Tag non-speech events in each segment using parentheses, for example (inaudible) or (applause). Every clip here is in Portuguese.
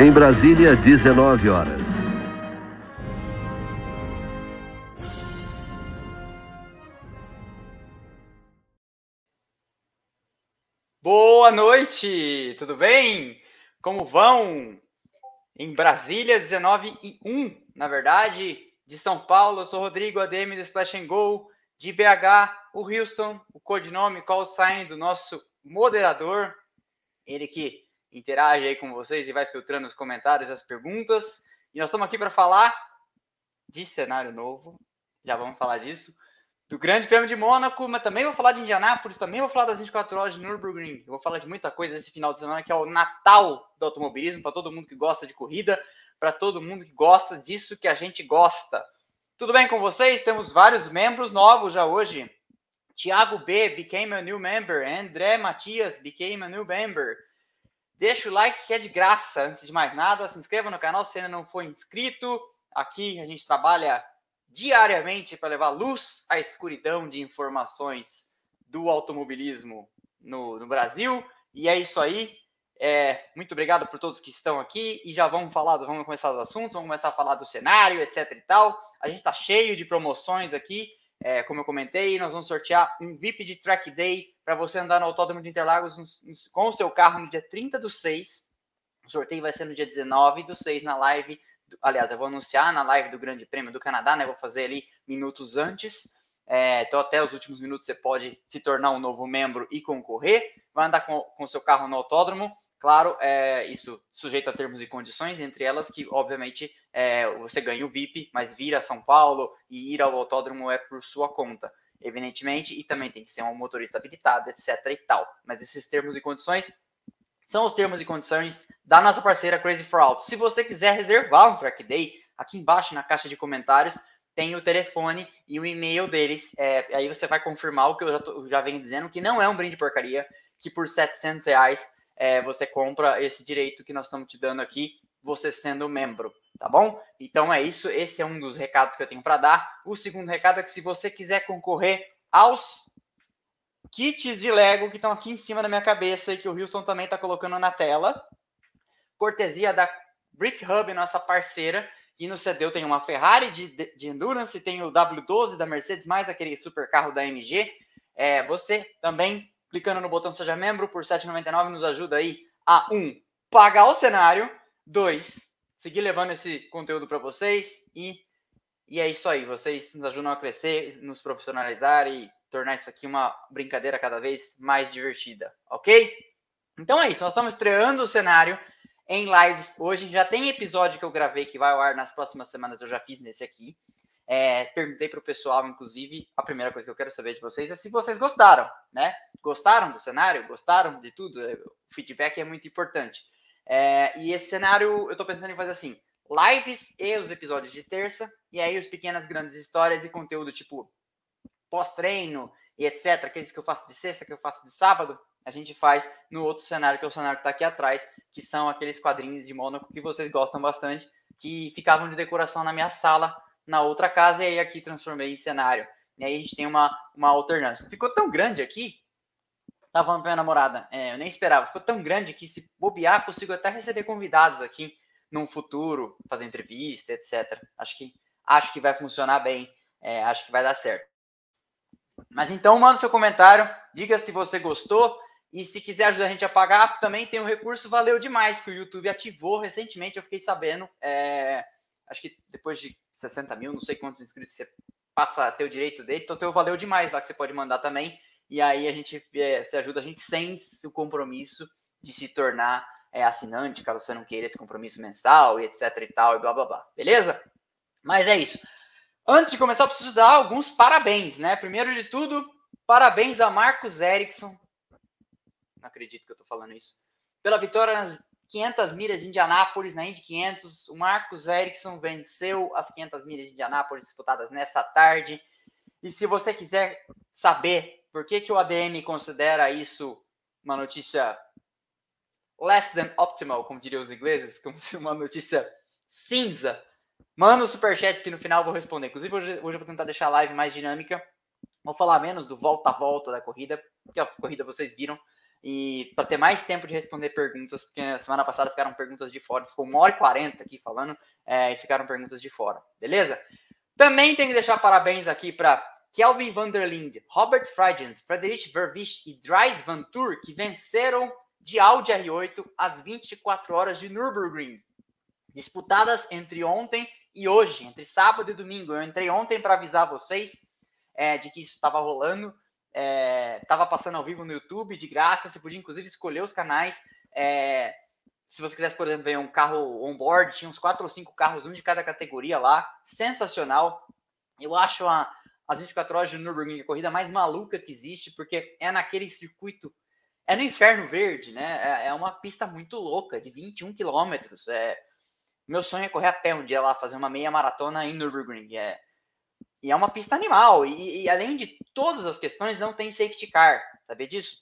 Em Brasília, 19 horas. Boa noite, tudo bem? Como vão? Em Brasília, 19 e 1, na verdade, de São Paulo, eu sou Rodrigo, ADM do Splash and Go, de BH, o Houston, o codinome call sign do nosso moderador, ele que interage aí com vocês e vai filtrando os comentários, as perguntas. E nós estamos aqui para falar de cenário novo, já vamos falar disso do Grande Prêmio de Mônaco, mas também vou falar de Indianápolis, também vou falar das 24 horas de Nürburgring. Vou falar de muita coisa esse final de semana, que é o Natal do automobilismo, para todo mundo que gosta de corrida, para todo mundo que gosta disso que a gente gosta. Tudo bem com vocês? Temos vários membros novos já hoje. Tiago B became a new member. André Matias became a new member. Deixa o like que é de graça. Antes de mais nada, se inscreva no canal se ainda não for inscrito. Aqui a gente trabalha diariamente para levar luz à escuridão de informações do automobilismo no, no Brasil. E é isso aí. É, muito obrigado por todos que estão aqui e já vamos falar, vamos começar os assuntos, vamos começar a falar do cenário, etc e tal. A gente está cheio de promoções aqui, é, como eu comentei, nós vamos sortear um VIP de Track Day para você andar no Autódromo de Interlagos com o seu carro no dia 30 do 6. O sorteio vai ser no dia 19 do 6 na live aliás, eu vou anunciar na live do Grande Prêmio do Canadá, né? Vou fazer ali minutos antes. É, então, até os últimos minutos você pode se tornar um novo membro e concorrer. Vai andar com o seu carro no autódromo. Claro, é, isso sujeito a termos e condições, entre elas que, obviamente, é, você ganha o VIP, mas vir a São Paulo e ir ao autódromo é por sua conta, evidentemente, e também tem que ser um motorista habilitado, etc. e tal. Mas esses termos e condições são os termos e condições da nossa parceira Crazy for Auto. Se você quiser reservar um track day, aqui embaixo na caixa de comentários tem o telefone e o e-mail deles. É, aí você vai confirmar o que eu já, tô, já venho dizendo, que não é um brinde porcaria, que por 700 reais é, você compra esse direito que nós estamos te dando aqui, você sendo membro, tá bom? Então é isso, esse é um dos recados que eu tenho para dar. O segundo recado é que se você quiser concorrer aos kits de Lego que estão aqui em cima da minha cabeça e que o Houston também está colocando na tela. Cortesia da Brick Hub, nossa parceira. E no CDU tem uma Ferrari de, de Endurance, tem o W12 da Mercedes, mais aquele super carro da MG. É, você também, clicando no botão Seja Membro, por R$ 7,99, nos ajuda aí a, um, pagar o cenário, dois, seguir levando esse conteúdo para vocês e, e é isso aí. Vocês nos ajudam a crescer, nos profissionalizar e tornar isso aqui uma brincadeira cada vez mais divertida, ok? Então é isso, nós estamos estreando o cenário em lives hoje. Já tem episódio que eu gravei que vai ao ar nas próximas semanas, eu já fiz nesse aqui. É, perguntei para o pessoal, inclusive, a primeira coisa que eu quero saber de vocês é se vocês gostaram, né? Gostaram do cenário? Gostaram de tudo? É, o feedback é muito importante. É, e esse cenário, eu estou pensando em fazer assim, lives e os episódios de terça, e aí os pequenas grandes histórias e conteúdo tipo pós-treino e etc., aqueles que eu faço de sexta, que eu faço de sábado, a gente faz no outro cenário, que é o cenário que está aqui atrás, que são aqueles quadrinhos de Mônaco que vocês gostam bastante, que ficavam de decoração na minha sala, na outra casa, e aí aqui transformei em cenário. E aí a gente tem uma, uma alternância. Ficou tão grande aqui, tava falando pra minha namorada, é, eu nem esperava, ficou tão grande que se bobear, consigo até receber convidados aqui num futuro, fazer entrevista, etc. Acho que, acho que vai funcionar bem, é, acho que vai dar certo. Mas então, manda seu comentário, diga se você gostou e se quiser ajudar a gente a pagar, também tem um recurso Valeu Demais que o YouTube ativou recentemente, eu fiquei sabendo. É, acho que depois de 60 mil, não sei quantos inscritos você passa a ter o direito dele, então tem o Valeu Demais lá que você pode mandar também. E aí a gente é, se ajuda a gente sem o compromisso de se tornar é, assinante, caso você não queira esse compromisso mensal e etc e tal, e blá blá blá. Beleza? Mas é isso. Antes de começar, eu preciso dar alguns parabéns, né? Primeiro de tudo, parabéns a Marcos Erickson. Não acredito que eu tô falando isso. Pela vitória nas 500 milhas de Indianápolis, na Indy 500. O Marcos Erickson venceu as 500 milhas de Indianápolis disputadas nessa tarde. E se você quiser saber por que, que o ADM considera isso uma notícia less than optimal, como diriam os ingleses, como uma notícia cinza, Manda o um superchat que no final eu vou responder. Inclusive, hoje, hoje eu vou tentar deixar a live mais dinâmica. Vou falar menos do volta a volta da corrida, porque a corrida vocês viram. E para ter mais tempo de responder perguntas, porque semana passada ficaram perguntas de fora, ficou uma hora e quarenta aqui falando, é, e ficaram perguntas de fora, beleza? Também tem que deixar parabéns aqui para Kelvin van der Linde, Robert Freigens, Frederich Verwisch e Dries Van Tour, que venceram de Audi R8 às 24 horas de Nürburgring, disputadas entre ontem e hoje, entre sábado e domingo. Eu entrei ontem para avisar vocês é, de que isso estava rolando estava é, passando ao vivo no YouTube de graça. Você podia inclusive escolher os canais. É, se você quisesse, por exemplo, ver um carro on-board, tinha uns quatro ou cinco carros, um de cada categoria lá. Sensacional. Eu acho a, as 24 horas de Nürburgring a corrida mais maluca que existe, porque é naquele circuito. É no Inferno Verde, né? É, é uma pista muito louca, de 21 quilômetros. É, meu sonho é correr a pé um dia lá, fazer uma meia maratona em Nürburgring. É, e é uma pista animal. E, e, além de todas as questões, não tem safety car. Sabia disso?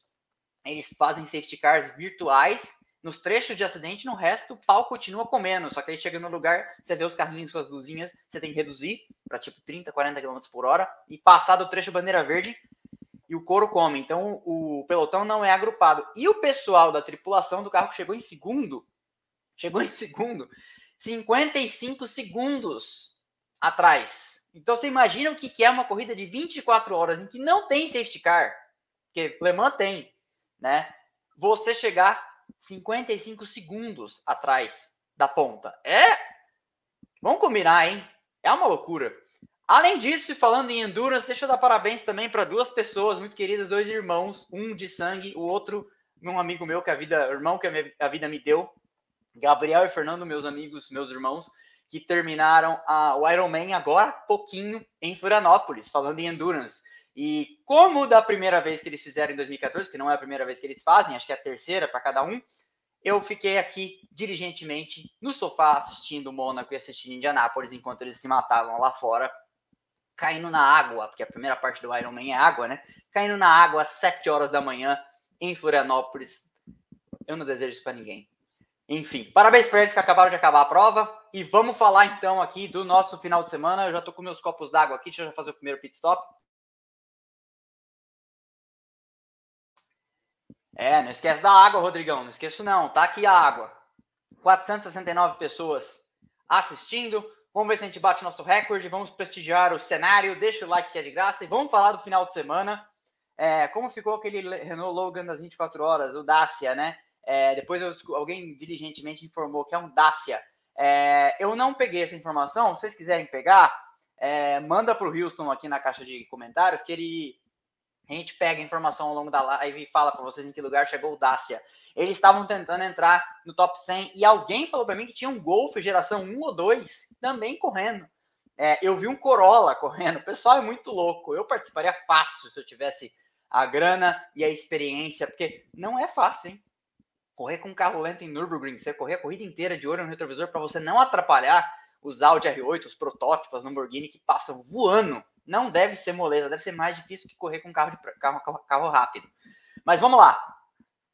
Eles fazem safety cars virtuais nos trechos de acidente, no resto o pau continua comendo. Só que aí chega no lugar, você vê os carrinhos com as luzinhas, você tem que reduzir para tipo 30, 40 km por hora e passar do trecho bandeira verde e o couro come. Então o pelotão não é agrupado. E o pessoal da tripulação do carro que chegou em segundo, chegou em (laughs) segundo, 55 segundos atrás então você imagina o que é uma corrida de 24 horas em que não tem safety car, que Le Mans tem, né? Você chegar 55 segundos atrás da ponta. É. Vamos combinar, hein? É uma loucura. Além disso, falando em endurance, deixa eu dar parabéns também para duas pessoas muito queridas, dois irmãos, um de sangue, o outro um amigo meu que a vida, irmão que a, minha, a vida me deu, Gabriel e Fernando, meus amigos, meus irmãos que terminaram a, o Ironman agora pouquinho em Florianópolis, falando em endurance. E como da primeira vez que eles fizeram em 2014, que não é a primeira vez que eles fazem, acho que é a terceira para cada um, eu fiquei aqui diligentemente no sofá assistindo Mônaco e assistindo Indianápolis enquanto eles se matavam lá fora, caindo na água, porque a primeira parte do Ironman é água, né? Caindo na água às 7 horas da manhã em Florianópolis. Eu não desejo isso para ninguém. Enfim, parabéns para eles que acabaram de acabar a prova. E vamos falar então aqui do nosso final de semana. Eu já estou com meus copos d'água aqui, deixa eu fazer o primeiro pit stop. É, não esquece da água, Rodrigão. Não esqueço não, tá aqui a água. 469 pessoas assistindo. Vamos ver se a gente bate nosso recorde. Vamos prestigiar o cenário. Deixa o like que é de graça. E vamos falar do final de semana. É, como ficou aquele Renault Logan das 24 horas, o Dacia, né? É, depois eu, alguém diligentemente informou que é um Dacia. É, eu não peguei essa informação. Se vocês quiserem pegar, é, manda para o Houston aqui na caixa de comentários que ele a gente pega a informação ao longo da live e fala para vocês em que lugar chegou o Dacia. Eles estavam tentando entrar no top 100 e alguém falou para mim que tinha um Golf geração 1 ou 2 também correndo. É, eu vi um Corolla correndo. O pessoal é muito louco. Eu participaria fácil se eu tivesse a grana e a experiência, porque não é fácil, hein? Correr com carro lento em Nürburgring, você correr a corrida inteira de olho no retrovisor para você não atrapalhar os Audi R8, os protótipos Lamborghini que passam voando, não deve ser moleza, deve ser mais difícil que correr com carro, de, carro, carro, carro rápido. Mas vamos lá.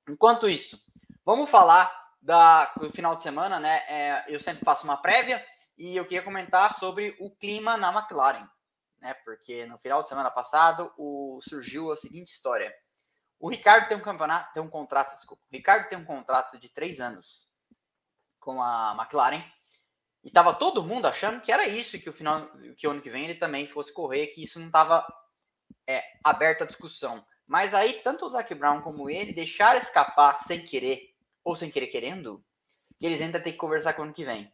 Enquanto isso, vamos falar da, do final de semana, né? É, eu sempre faço uma prévia e eu queria comentar sobre o clima na McLaren, né? Porque no final de semana passado o, surgiu a seguinte história. O Ricardo tem um campeonato, tem um contrato, desculpa. O Ricardo tem um contrato de três anos com a McLaren. E tava todo mundo achando que era isso, que o final, que o ano que vem ele também fosse correr, que isso não estava é, aberto à discussão. Mas aí, tanto o Zac Brown como ele deixaram escapar sem querer, ou sem querer querendo, que eles ainda têm que conversar com o ano que vem.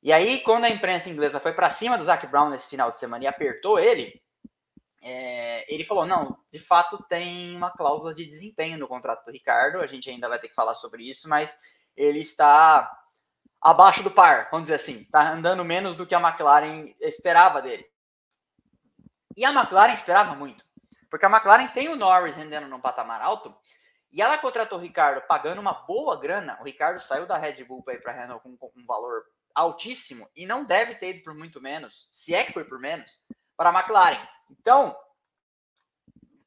E aí, quando a imprensa inglesa foi para cima do Zac Brown nesse final de semana e apertou ele, é, ele falou: não, de fato tem uma cláusula de desempenho no contrato do Ricardo, a gente ainda vai ter que falar sobre isso, mas ele está abaixo do par, vamos dizer assim, está andando menos do que a McLaren esperava dele. E a McLaren esperava muito, porque a McLaren tem o Norris rendendo num patamar alto e ela contratou o Ricardo pagando uma boa grana. O Ricardo saiu da Red Bull para ir para a Renault com um valor altíssimo e não deve ter ido por muito menos, se é que foi por menos, para a McLaren. Então,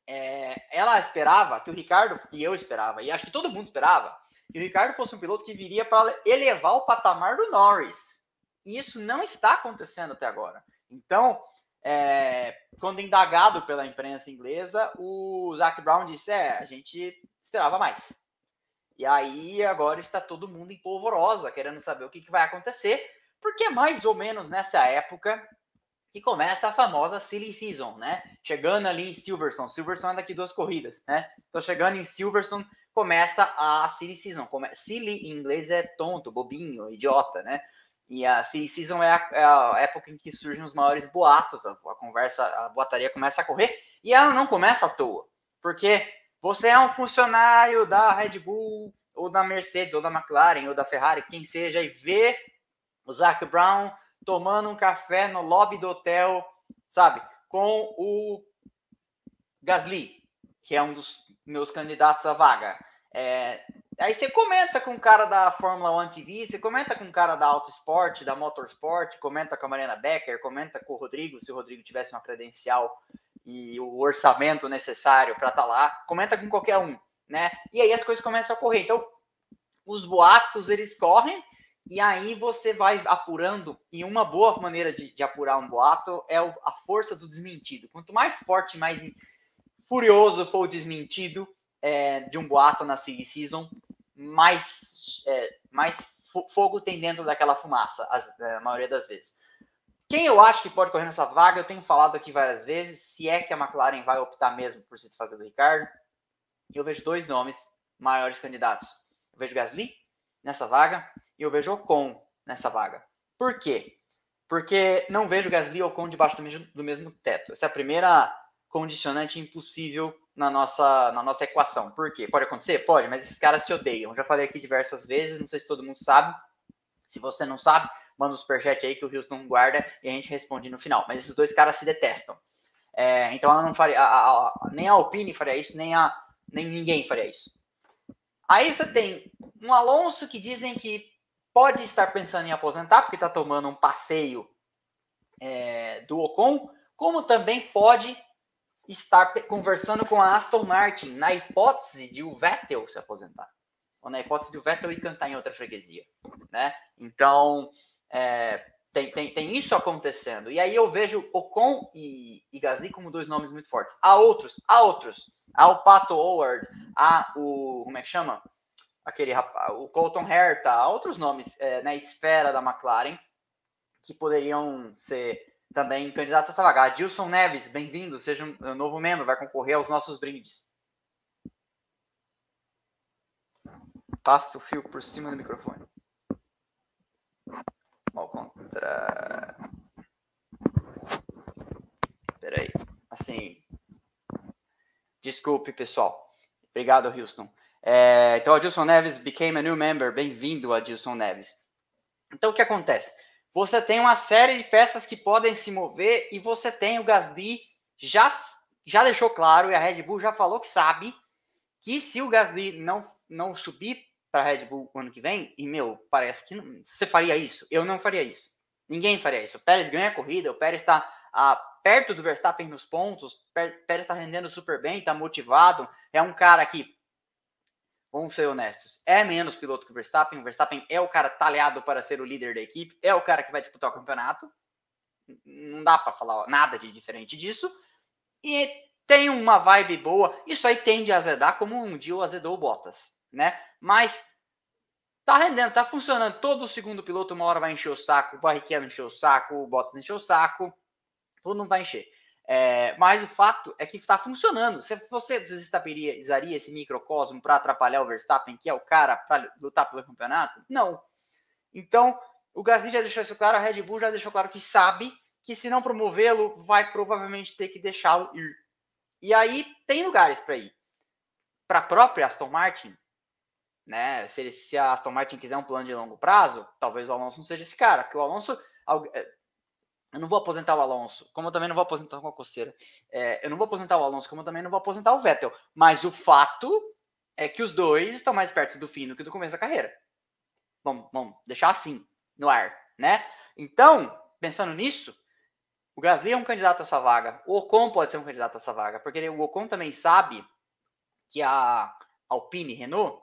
é, ela esperava que o Ricardo, e eu esperava, e acho que todo mundo esperava, que o Ricardo fosse um piloto que viria para elevar o patamar do Norris. E isso não está acontecendo até agora. Então, é, quando indagado pela imprensa inglesa, o Zac Brown disse: é, a gente esperava mais. E aí agora está todo mundo em polvorosa, querendo saber o que, que vai acontecer, porque é mais ou menos nessa época que começa a famosa Silly Season, né? Chegando ali em Silverstone. Silverstone é daqui duas corridas, né? Então chegando em Silverstone, começa a Silly Season. Come... Silly em inglês é tonto, bobinho, idiota, né? E a Silly Season é a, é a época em que surgem os maiores boatos, a, a, conversa, a boataria começa a correr, e ela não começa à toa, porque você é um funcionário da Red Bull, ou da Mercedes, ou da McLaren, ou da Ferrari, quem seja, e vê o Zac Brown tomando um café no lobby do hotel, sabe, com o Gasly, que é um dos meus candidatos à vaga. É, aí você comenta com o cara da Fórmula 1 TV, você comenta com o cara da Auto Sport, da Motorsport, comenta com a Mariana Becker, comenta com o Rodrigo, se o Rodrigo tivesse uma credencial e o orçamento necessário para estar tá lá, comenta com qualquer um, né? E aí as coisas começam a correr. Então, os boatos eles correm e aí você vai apurando, e uma boa maneira de, de apurar um boato é o, a força do desmentido. Quanto mais forte, mais furioso for o desmentido é, de um boato na Silly Season, mais, é, mais fogo tem dentro daquela fumaça, as, é, a maioria das vezes. Quem eu acho que pode correr nessa vaga, eu tenho falado aqui várias vezes, se é que a McLaren vai optar mesmo por se desfazer do Ricardo, eu vejo dois nomes maiores candidatos. Eu vejo Gasly nessa vaga e eu vejo Ocon nessa vaga. Por quê? Porque não vejo Gasly e Ocon debaixo do mesmo, do mesmo teto. Essa é a primeira condicionante impossível na nossa, na nossa equação. Por quê? Pode acontecer? Pode, mas esses caras se odeiam. Já falei aqui diversas vezes, não sei se todo mundo sabe. Se você não sabe, manda um superchat aí que o Houston guarda e a gente responde no final. Mas esses dois caras se detestam. É, então ela não faria. A, a, a, nem a Alpine faria isso, nem, a, nem ninguém faria isso. Aí você tem um Alonso que dizem que pode estar pensando em aposentar, porque está tomando um passeio é, do Ocon, como também pode estar conversando com a Aston Martin na hipótese de o Vettel se aposentar. Ou na hipótese de o Vettel ir cantar em outra freguesia. Né? Então, é, tem, tem, tem isso acontecendo. E aí eu vejo Ocon e, e Gasly como dois nomes muito fortes. Há outros, há outros. Há o Pato Howard, há o. Como é que chama? Aquele rapaz, o Colton Herta, outros nomes é, na esfera da McLaren que poderiam ser também candidatos a essa vaga. Adilson Neves, bem-vindo, seja um novo membro, vai concorrer aos nossos brindes. Passe o fio por cima do microfone. Ao contra. Peraí. Assim. Desculpe, pessoal. Obrigado, Houston. É, então, Adilson Neves became a new member. Bem-vindo, Adilson Neves. Então, o que acontece? Você tem uma série de peças que podem se mover e você tem o Gasly já, já deixou claro e a Red Bull já falou que sabe que se o Gasly não, não subir para a Red Bull ano que vem, e meu, parece que não, você faria isso. Eu não faria isso. Ninguém faria isso. O Pérez ganha a corrida, o Pérez está ah, perto do Verstappen nos pontos, o Pérez está rendendo super bem, está motivado, é um cara que, vamos ser honestos, é menos piloto que o Verstappen. O Verstappen é o cara talhado para ser o líder da equipe, é o cara que vai disputar o campeonato. Não dá para falar nada de diferente disso. E tem uma vibe boa. Isso aí tende a azedar como um dia o azedou o Bottas né? Mas tá rendendo, tá funcionando. Todo segundo piloto uma hora vai encher o saco, o Barrichello encher o saco, o Bottas encher o saco, todo mundo vai encher. É, mas o fato é que está funcionando. Se você desestabilizaria esse microcosmo para atrapalhar o Verstappen, que é o cara para lutar pelo campeonato? Não. Então, o Gasly já deixou isso claro, a Red Bull já deixou claro que sabe que se não promovê-lo, vai provavelmente ter que deixá-lo ir. E aí tem lugares para ir. Para a própria Aston Martin, né? Se, ele, se a Aston Martin quiser um plano de longo prazo, talvez o Alonso não seja esse cara, porque o Alonso. Eu não vou aposentar o Alonso, como eu também não vou aposentar com a coceira. É, eu não vou aposentar o Alonso, como eu também não vou aposentar o Vettel. Mas o fato é que os dois estão mais perto do fim do que do começo da carreira. Vamos, vamos deixar assim, no ar, né? Então, pensando nisso, o Gasly é um candidato a essa vaga. O Ocon pode ser um candidato a essa vaga, porque o Ocon também sabe que a Alpine Renault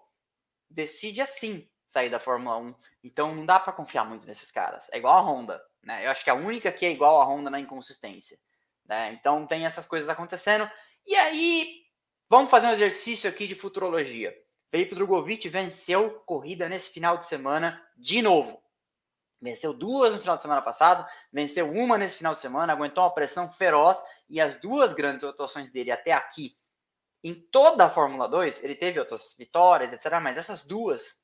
decide assim sair da Fórmula 1. Então não dá para confiar muito nesses caras. É igual a Honda, né? Eu acho que a única que é igual a Honda na inconsistência. Né? Então tem essas coisas acontecendo. E aí, vamos fazer um exercício aqui de futurologia. Felipe Drogovic venceu corrida nesse final de semana de novo. Venceu duas no final de semana passado, venceu uma nesse final de semana, aguentou uma pressão feroz e as duas grandes atuações dele até aqui, em toda a Fórmula 2, ele teve outras vitórias, etc. Mas essas duas,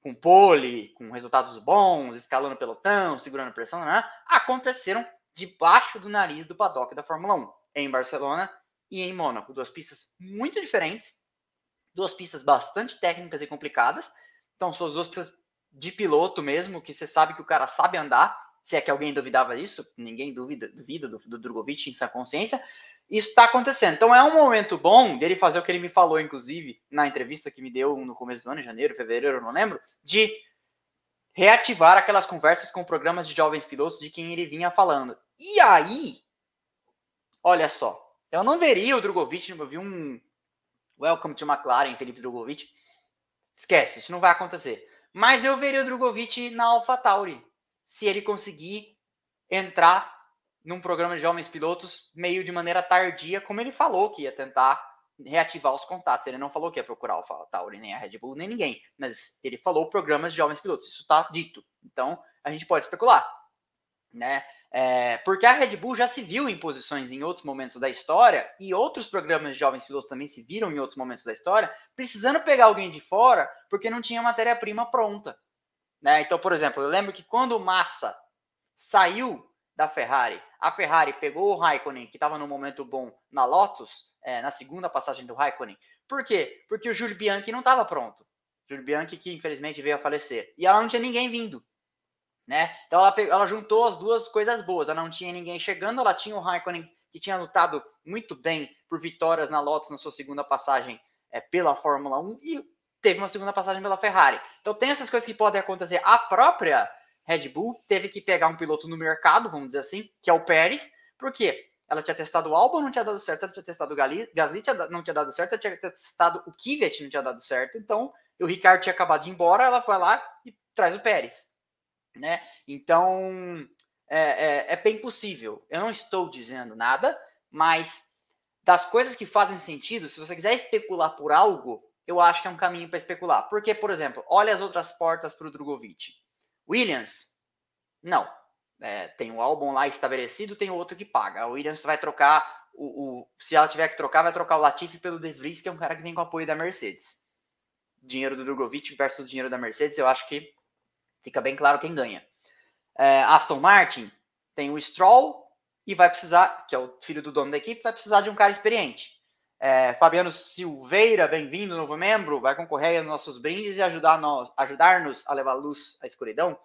com pole, com resultados bons, escalando pelotão, segurando pressão, né, aconteceram debaixo do nariz do paddock da Fórmula 1, em Barcelona e em Mônaco. Duas pistas muito diferentes, duas pistas bastante técnicas e complicadas. Então, são duas pistas de piloto mesmo, que você sabe que o cara sabe andar, se é que alguém duvidava disso, ninguém duvida, duvida do, do Drogovic em sua consciência. Isso está acontecendo. Então é um momento bom dele fazer o que ele me falou, inclusive, na entrevista que me deu no começo do ano, em janeiro, fevereiro, não lembro, de reativar aquelas conversas com programas de jovens pilotos de quem ele vinha falando. E aí, olha só, eu não veria o Drogovic, eu vi um Welcome to McLaren, Felipe Drogovic. Esquece, isso não vai acontecer. Mas eu veria o Drogovic na AlphaTauri, se ele conseguir entrar num programa de jovens pilotos meio de maneira tardia, como ele falou que ia tentar reativar os contatos. Ele não falou que ia procurar o AlphaTauri, nem a Red Bull, nem ninguém, mas ele falou programas de jovens pilotos. Isso está dito. Então, a gente pode especular, né? É, porque a Red Bull já se viu em posições em outros momentos da história e outros programas de jovens pilotos também se viram em outros momentos da história, precisando pegar alguém de fora porque não tinha matéria-prima pronta. Né? Então, por exemplo, eu lembro que quando o Massa saiu da Ferrari, a Ferrari pegou o Raikkonen, que estava no momento bom na Lotus, é, na segunda passagem do Raikkonen. Por quê? Porque o Júlio Bianchi não estava pronto. Júlio Bianchi que infelizmente veio a falecer. E ela não tinha ninguém vindo né? Então ela, ela juntou as duas coisas boas. Ela não tinha ninguém chegando, ela tinha o Raikkonen que tinha lutado muito bem por vitórias na Lotus na sua segunda passagem é, pela Fórmula 1 e teve uma segunda passagem pela Ferrari. Então tem essas coisas que podem acontecer. A própria Red Bull teve que pegar um piloto no mercado, vamos dizer assim, que é o Pérez, porque ela tinha testado o Albon, não tinha dado certo, ela tinha testado o Gasly, não tinha dado certo, ela tinha testado o Kvyat, não tinha dado certo, então o Ricardo tinha acabado de ir embora, ela foi lá e traz o Pérez né? Então é, é, é bem possível. Eu não estou dizendo nada, mas das coisas que fazem sentido, se você quiser especular por algo, eu acho que é um caminho para especular. Porque, por exemplo, olha as outras portas para o Drogovic. Williams, não. É, tem um álbum lá estabelecido, tem outro que paga. A Williams vai trocar o, o, se ela tiver que trocar, vai trocar o Latifi pelo De Vries, que é um cara que vem com apoio da Mercedes. Dinheiro do Drogovic versus dinheiro da Mercedes, eu acho que Fica bem claro quem ganha. É, Aston Martin tem o Stroll e vai precisar, que é o filho do dono da equipe, vai precisar de um cara experiente. É, Fabiano Silveira, bem-vindo, novo membro, vai concorrer aos nossos brindes e ajudar-nos ajudar a levar luz à escuridão.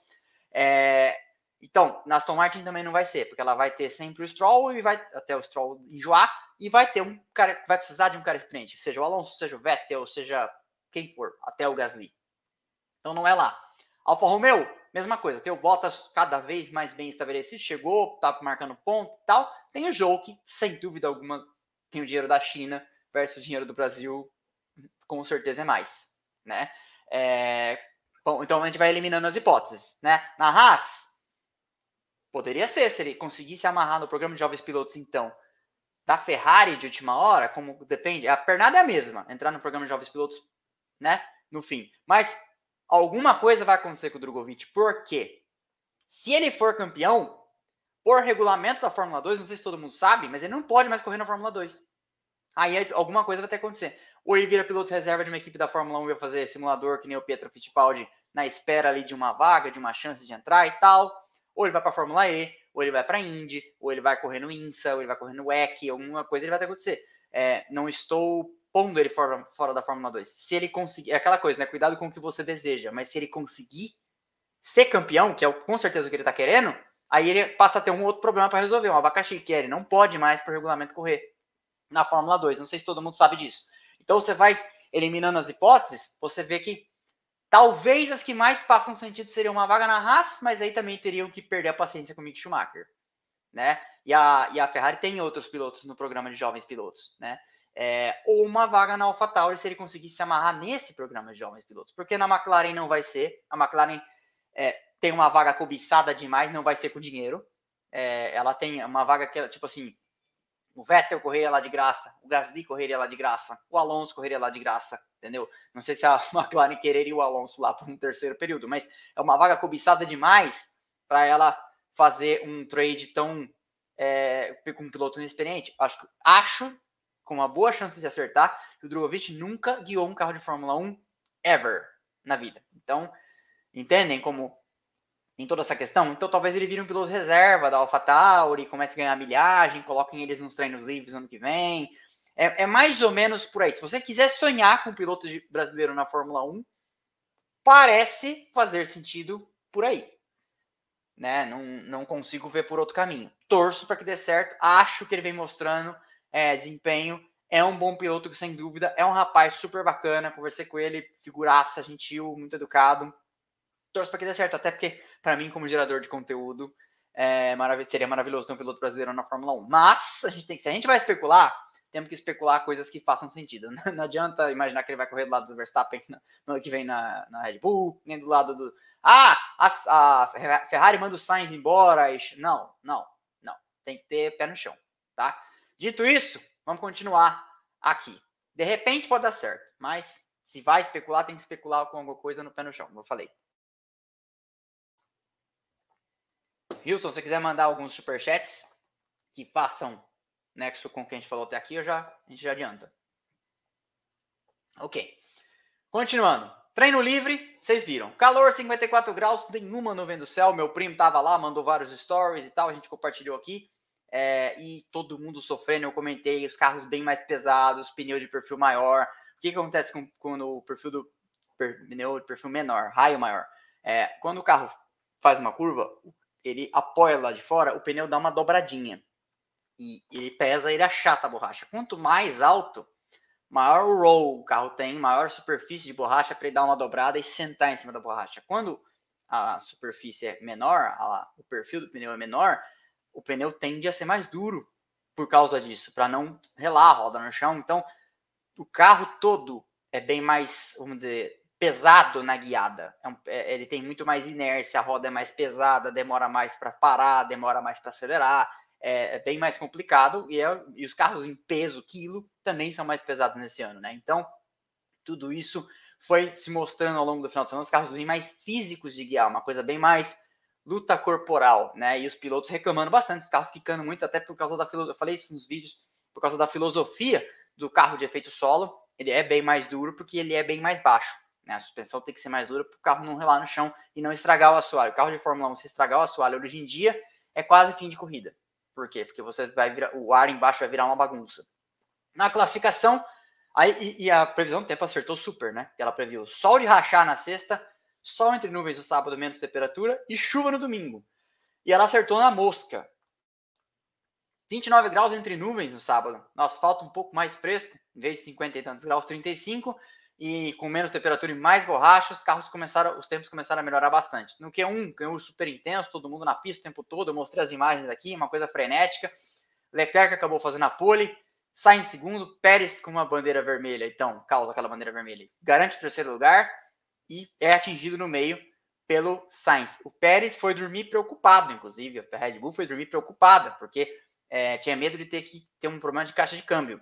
É, então, na Aston Martin também não vai ser, porque ela vai ter sempre o Stroll e vai até o Stroll enjoar e vai ter um cara, vai precisar de um cara experiente, seja o Alonso, seja o Vettel, seja quem for, até o Gasly. Então não é lá. Alfa Romeo, mesma coisa. Tem o Bottas cada vez mais bem estabelecido, chegou, tá marcando ponto e tal. Tem o Joe, que sem dúvida alguma tem o dinheiro da China versus o dinheiro do Brasil, com certeza é mais, né? É, bom, então a gente vai eliminando as hipóteses, né? Na Haas, poderia ser, se ele conseguisse amarrar no programa de jovens pilotos, então, da Ferrari de última hora, como depende, a pernada é a mesma, entrar no programa de jovens pilotos, né? No fim. Mas alguma coisa vai acontecer com o Drogovic. Por quê? Se ele for campeão, por regulamento da Fórmula 2, não sei se todo mundo sabe, mas ele não pode mais correr na Fórmula 2. Aí alguma coisa vai ter que acontecer. Ou ele vira piloto reserva de uma equipe da Fórmula 1 e vai fazer simulador, que nem o Pietro Fittipaldi, na espera ali de uma vaga, de uma chance de entrar e tal. Ou ele vai para a Fórmula E, ou ele vai para a Indy, ou ele vai correr no INSA, ou ele vai correr no WEC, alguma coisa ele vai ter que acontecer. É, não estou pondo ele fora, fora da Fórmula 2. Se ele conseguir. É aquela coisa, né? Cuidado com o que você deseja. Mas se ele conseguir ser campeão, que é com certeza o que ele tá querendo, aí ele passa a ter um outro problema para resolver. Um abacaxi, que é, ele não pode mais, por regulamento, correr na Fórmula 2. Não sei se todo mundo sabe disso. Então você vai eliminando as hipóteses, você vê que talvez as que mais façam sentido seriam uma vaga na Haas, mas aí também teriam que perder a paciência com o Mick Schumacher. Né? E a, e a Ferrari tem outros pilotos no programa de jovens pilotos, né? é, ou uma vaga na AlphaTauri se ele conseguir se amarrar nesse programa de jovens pilotos. Porque na McLaren não vai ser. A McLaren é, tem uma vaga cobiçada demais, não vai ser com dinheiro. É, ela tem uma vaga que, tipo assim, O Vettel correria lá de graça, o Gasly correria lá de graça, o Alonso correria lá de graça, entendeu? Não sei se a (laughs) McLaren quereria o Alonso lá por um terceiro período, mas é uma vaga cobiçada demais para ela fazer um trade tão é, com um piloto inexperiente. Acho, acho com uma boa chance de acertar que o Drogovic nunca guiou um carro de Fórmula 1 ever na vida. Então, entendem como em toda essa questão? Então, talvez ele vire um piloto reserva da AlphaTauri, comece a ganhar milhagem, coloquem eles nos treinos livres ano que vem. É, é, mais ou menos por aí. Se você quiser sonhar com um piloto brasileiro na Fórmula 1, parece fazer sentido por aí. Né? Não, não consigo ver por outro caminho. Torço para que dê certo. Acho que ele vem mostrando é, desempenho. É um bom piloto, sem dúvida. É um rapaz super bacana. Conversei com ele, figuraça, gentil, muito educado. Torço para que dê certo, até porque, para mim, como gerador de conteúdo, é marav seria maravilhoso ter um piloto brasileiro na Fórmula 1. Mas, a gente tem que, se a gente vai especular, temos que especular coisas que façam sentido. (laughs) Não adianta imaginar que ele vai correr do lado do Verstappen no ano que vem na, na Red Bull, nem do lado do. Ah, a, a Ferrari manda o Sainz embora. Não, não, não. Tem que ter pé no chão, tá? Dito isso, vamos continuar aqui. De repente pode dar certo, mas se vai especular, tem que especular com alguma coisa no pé no chão, como eu falei. Houston, se você quiser mandar alguns superchats que façam nexo com o que a gente falou até aqui, eu já, a gente já adianta. Ok. Continuando. Treino livre, vocês viram. Calor 54 graus, nenhuma nuvem do céu. Meu primo tava lá, mandou vários stories e tal, a gente compartilhou aqui. É, e todo mundo sofrendo, eu comentei, os carros bem mais pesados, pneu de perfil maior. O que, que acontece com, com o perfil do per, pneu de perfil menor, raio maior? É, quando o carro faz uma curva, ele apoia lá de fora, o pneu dá uma dobradinha. E ele pesa, ele achata a borracha. Quanto mais alto, maior o roll o carro tem, maior superfície de borracha para ele dar uma dobrada e sentar em cima da borracha. Quando a superfície é menor, a, o perfil do pneu é menor, o pneu tende a ser mais duro por causa disso, para não relar a roda no chão. Então, o carro todo é bem mais, vamos dizer, pesado na guiada. É um, é, ele tem muito mais inércia, a roda é mais pesada, demora mais para parar, demora mais para acelerar. É, é, bem mais complicado e, é, e os carros em peso, quilo, também são mais pesados nesse ano, né? Então, tudo isso foi se mostrando ao longo do final de semana, os carros bem mais físicos de guiar, uma coisa bem mais luta corporal, né? E os pilotos reclamando bastante, os carros quicando muito, até por causa da filosofia, eu falei isso nos vídeos, por causa da filosofia do carro de efeito solo, ele é bem mais duro porque ele é bem mais baixo. Né? A suspensão tem que ser mais dura para o carro não relar no chão e não estragar o assoalho. O carro de Fórmula 1, se estragar o assoalho hoje em dia, é quase fim de corrida. Por quê? Porque você vai virar, o ar embaixo vai virar uma bagunça. Na classificação, aí, e, e a previsão do tempo acertou super, né? Ela previu sol de rachar na sexta, sol entre nuvens no sábado, menos temperatura, e chuva no domingo. E ela acertou na mosca. 29 graus entre nuvens no sábado. Nossa, falta um pouco mais fresco, em vez de 50 e tantos graus, 35. E com menos temperatura e mais borracha, os carros começaram, os tempos começaram a melhorar bastante. No Q1, Q1 super intenso, todo mundo na pista o tempo todo. Eu mostrei as imagens aqui, uma coisa frenética. Leclerc acabou fazendo a pole, sai em segundo, Pérez com uma bandeira vermelha, então causa aquela bandeira vermelha, garante o terceiro lugar e é atingido no meio pelo Sainz. O Pérez foi dormir preocupado, inclusive, a Red Bull foi dormir preocupada, porque é, tinha medo de ter que ter um problema de caixa de câmbio.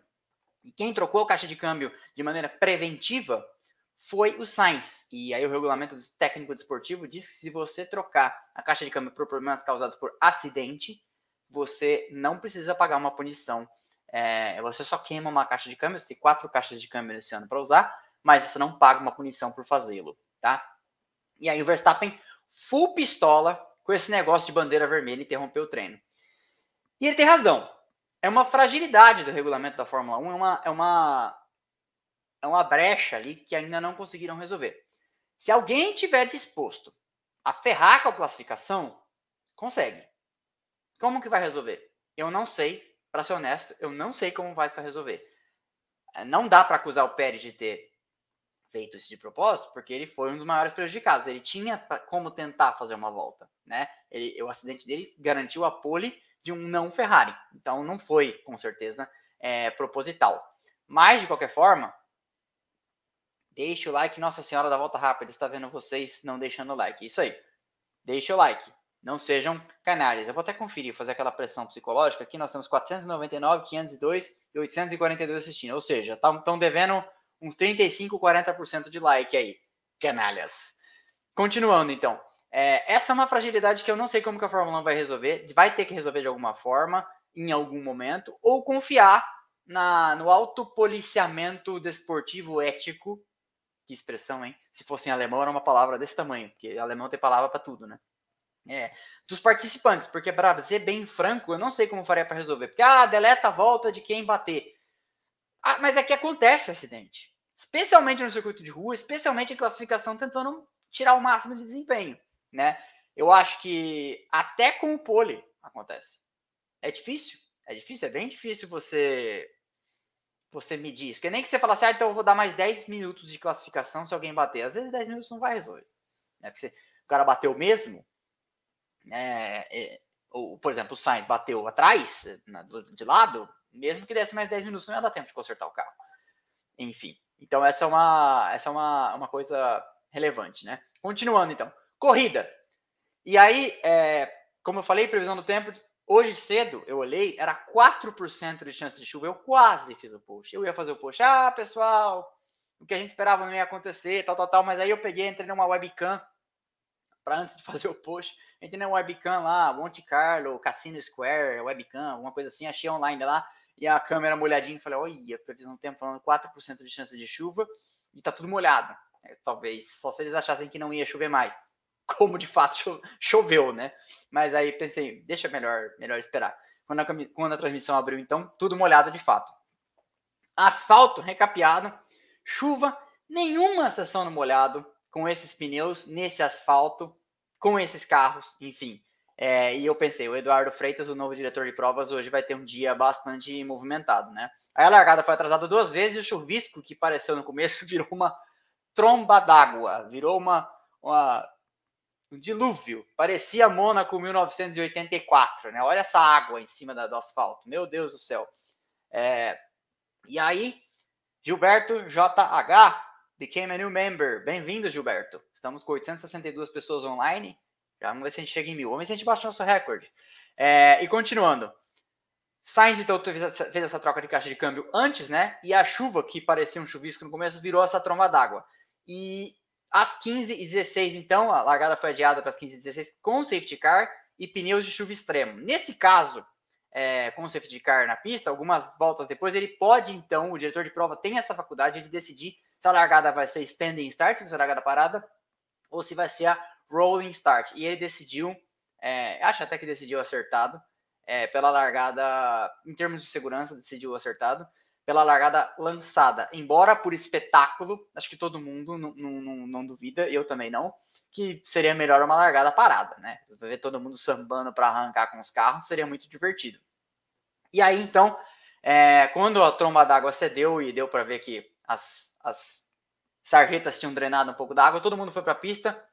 E quem trocou a caixa de câmbio de maneira preventiva foi o Sainz. E aí o regulamento técnico desportivo diz que se você trocar a caixa de câmbio por problemas causados por acidente, você não precisa pagar uma punição. É, você só queima uma caixa de câmbio, você tem quatro caixas de câmbio esse ano para usar, mas você não paga uma punição por fazê-lo, tá? E aí o Verstappen, full pistola, com esse negócio de bandeira vermelha, interrompeu o treino. E ele tem razão. É uma fragilidade do regulamento da Fórmula 1, é uma, é uma, é uma brecha ali que ainda não conseguiram resolver. Se alguém tiver disposto a ferrar com a classificação, consegue. Como que vai resolver? Eu não sei, para ser honesto, eu não sei como vai para resolver. Não dá para acusar o Pérez de ter feito isso de propósito, porque ele foi um dos maiores prejudicados. Ele tinha como tentar fazer uma volta, né? Ele, o acidente dele garantiu a pole de um não Ferrari. Então não foi, com certeza, é, proposital. Mas, de qualquer forma, deixe o like. Nossa Senhora da Volta Rápida está vendo vocês não deixando o like. Isso aí. Deixa o like. Não sejam canalhas. Eu vou até conferir, fazer aquela pressão psicológica. Aqui nós temos 499, 502 e 842 assistindo. Ou seja, estão devendo uns 35, 40% de like aí. Canalhas. Continuando, então. É, essa é uma fragilidade que eu não sei como que a Fórmula 1 vai resolver. Vai ter que resolver de alguma forma, em algum momento, ou confiar na, no autopoliciamento desportivo ético. Que expressão, hein? Se fosse em alemão, era uma palavra desse tamanho, porque alemão tem palavra para tudo, né? É, dos participantes, porque para ser bem franco, eu não sei como faria para resolver. Porque, ah, deleta a volta de quem bater. Ah, mas é que acontece acidente. Especialmente no circuito de rua, especialmente em classificação, tentando tirar o máximo de desempenho, né? Eu acho que até com o pole acontece. É difícil, é difícil, é bem difícil você você medir isso. Porque nem que você falasse, ah, então eu vou dar mais 10 minutos de classificação se alguém bater. Às vezes 10 minutos não vai resolver. Né? Porque você, o cara bateu mesmo, é, é, ou, por exemplo, o Sainz bateu atrás, na, de lado, mesmo que desse mais 10 minutos, não ia dar tempo de consertar o carro. Enfim, então essa é uma, essa é uma, uma coisa relevante, né? Continuando, então. Corrida. E aí, é, como eu falei, previsão do tempo, hoje cedo eu olhei, era 4% de chance de chuva. Eu quase fiz o post. Eu ia fazer o post. Ah, pessoal, o que a gente esperava não ia acontecer, tal, tal, tal. Mas aí eu peguei, entrei numa webcam para antes de (laughs) fazer o post, entrei na webcam lá, Monte Carlo, Cassino Square, webcam, alguma coisa assim, achei online lá, e a câmera molhadinha, falei, olha, previsão do tempo falando 4% de chance de chuva, e tá tudo molhado. É, talvez só se eles achassem que não ia chover mais. Como de fato choveu, né? Mas aí pensei, deixa melhor, melhor esperar. Quando a, quando a transmissão abriu, então, tudo molhado de fato. Asfalto recapeado, chuva, nenhuma sessão no molhado, com esses pneus, nesse asfalto, com esses carros, enfim. É, e eu pensei, o Eduardo Freitas, o novo diretor de provas, hoje vai ter um dia bastante movimentado, né? Aí a largada foi atrasada duas vezes e o chuvisco, que pareceu no começo, (laughs) virou uma tromba d'água, virou uma, uma, um dilúvio. Parecia Mônaco 1984, né? Olha essa água em cima da, do asfalto, meu Deus do céu. É, e aí, Gilberto JH Became a new member. Bem-vindo, Gilberto. Estamos com 862 pessoas online. Já vamos ver se a gente chega em mil. Vamos ver se a gente baixa nosso recorde. É, e continuando. Sainz, então, fez essa troca de caixa de câmbio antes, né? E a chuva, que parecia um chuvisco no começo, virou essa tromba d'água. E às 15h16, então, a largada foi adiada para as 15h16 com safety car e pneus de chuva extremo. Nesse caso, é, com safety car na pista, algumas voltas depois, ele pode, então, o diretor de prova tem essa faculdade de decidir se a largada vai ser standing start, se a largada parada, ou se vai ser a rolling start. E ele decidiu, é, acho até que decidiu acertado, é, pela largada, em termos de segurança, decidiu acertado, pela largada lançada. Embora por espetáculo, acho que todo mundo não, duvida, eu também não, que seria melhor uma largada parada, né? Ver todo mundo sambando para arrancar com os carros seria muito divertido. E aí, então, é, quando a tromba d'água cedeu e deu para ver que as as sarjetas tinham drenado um pouco da água, todo mundo foi para a pista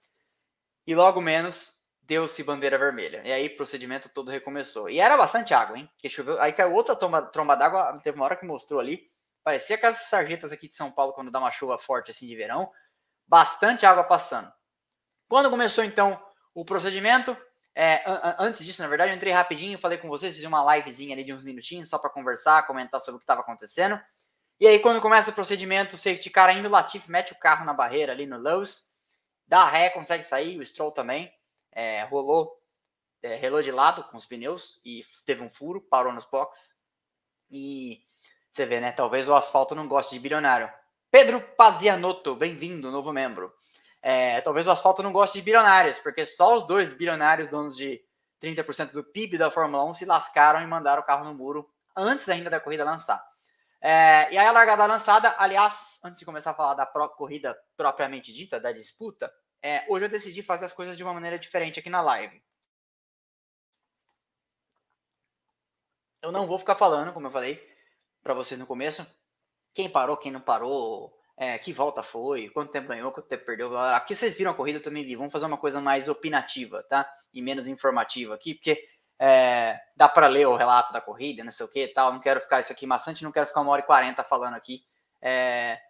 e logo menos deu-se bandeira vermelha. E aí o procedimento todo recomeçou. E era bastante água, hein? Que choveu, aí caiu outra tromba, d'água, teve uma hora que mostrou ali, parecia que as sarjetas aqui de São Paulo quando dá uma chuva forte assim de verão, bastante água passando. Quando começou então o procedimento, é, antes disso, na verdade, eu entrei rapidinho, falei com vocês, fiz uma livezinha ali de uns minutinhos só para conversar, comentar sobre o que estava acontecendo. E aí, quando começa o procedimento, o safety car ainda, o Latif mete o carro na barreira ali no Lowe's, dá ré, consegue sair, o Stroll também, é, rolou, é, relou de lado com os pneus e teve um furo, parou nos boxes. E você vê, né? Talvez o asfalto não goste de bilionário. Pedro Pazianotto, bem-vindo, novo membro. É, talvez o asfalto não goste de bilionários, porque só os dois bilionários, donos de 30% do PIB da Fórmula 1, se lascaram e mandaram o carro no muro antes ainda da corrida lançar. É, e aí a largada lançada, aliás, antes de começar a falar da pró corrida propriamente dita, da disputa, é, hoje eu decidi fazer as coisas de uma maneira diferente aqui na live. Eu não vou ficar falando, como eu falei para vocês no começo, quem parou, quem não parou, é, que volta foi, quanto tempo ganhou, quanto tempo perdeu, blá, blá. porque vocês viram a corrida, eu também vi. Vamos fazer uma coisa mais opinativa, tá? E menos informativa aqui, porque é, dá para ler o relato da corrida, não sei o que tal. Não quero ficar isso aqui maçante, não quero ficar uma hora e quarenta falando aqui. É,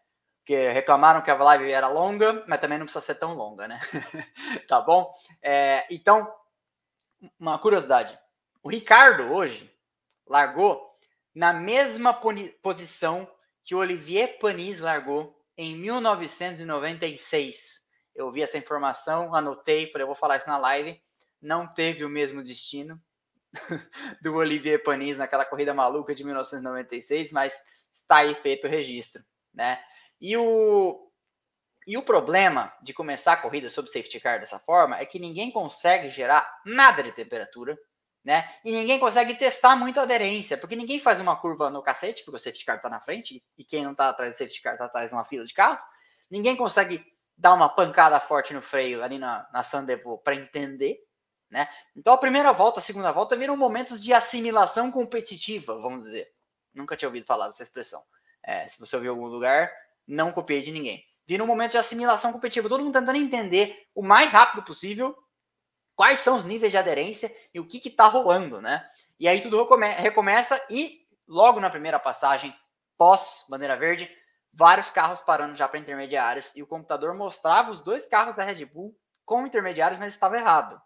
porque reclamaram que a live era longa, mas também não precisa ser tão longa, né? (laughs) tá bom? É, então, uma curiosidade. O Ricardo hoje largou na mesma posição que o Olivier Panis largou em 1996. Eu vi essa informação, anotei, falei, eu vou falar isso na live. Não teve o mesmo destino (laughs) do Olivier Panis naquela corrida maluca de 1996, mas está aí feito o registro, né? E o e o problema de começar a corrida sob safety car dessa forma é que ninguém consegue gerar nada de temperatura, né? E ninguém consegue testar muito a aderência, porque ninguém faz uma curva no cacete, porque o safety car está na frente, e quem não está atrás do safety car está atrás de uma fila de carros. Ninguém consegue dar uma pancada forte no freio ali na, na Sandevaux para entender, né? Então a primeira volta, a segunda volta viram momentos de assimilação competitiva, vamos dizer. Nunca tinha ouvido falar dessa expressão. É, se você ouviu em algum lugar, não copiei de ninguém. Viram um momento de assimilação competitiva, todo mundo tentando entender o mais rápido possível quais são os níveis de aderência e o que está rolando, né? E aí tudo recome recomeça e logo na primeira passagem, pós bandeira verde, vários carros parando já para intermediários e o computador mostrava os dois carros da Red Bull com intermediários, mas estava errado.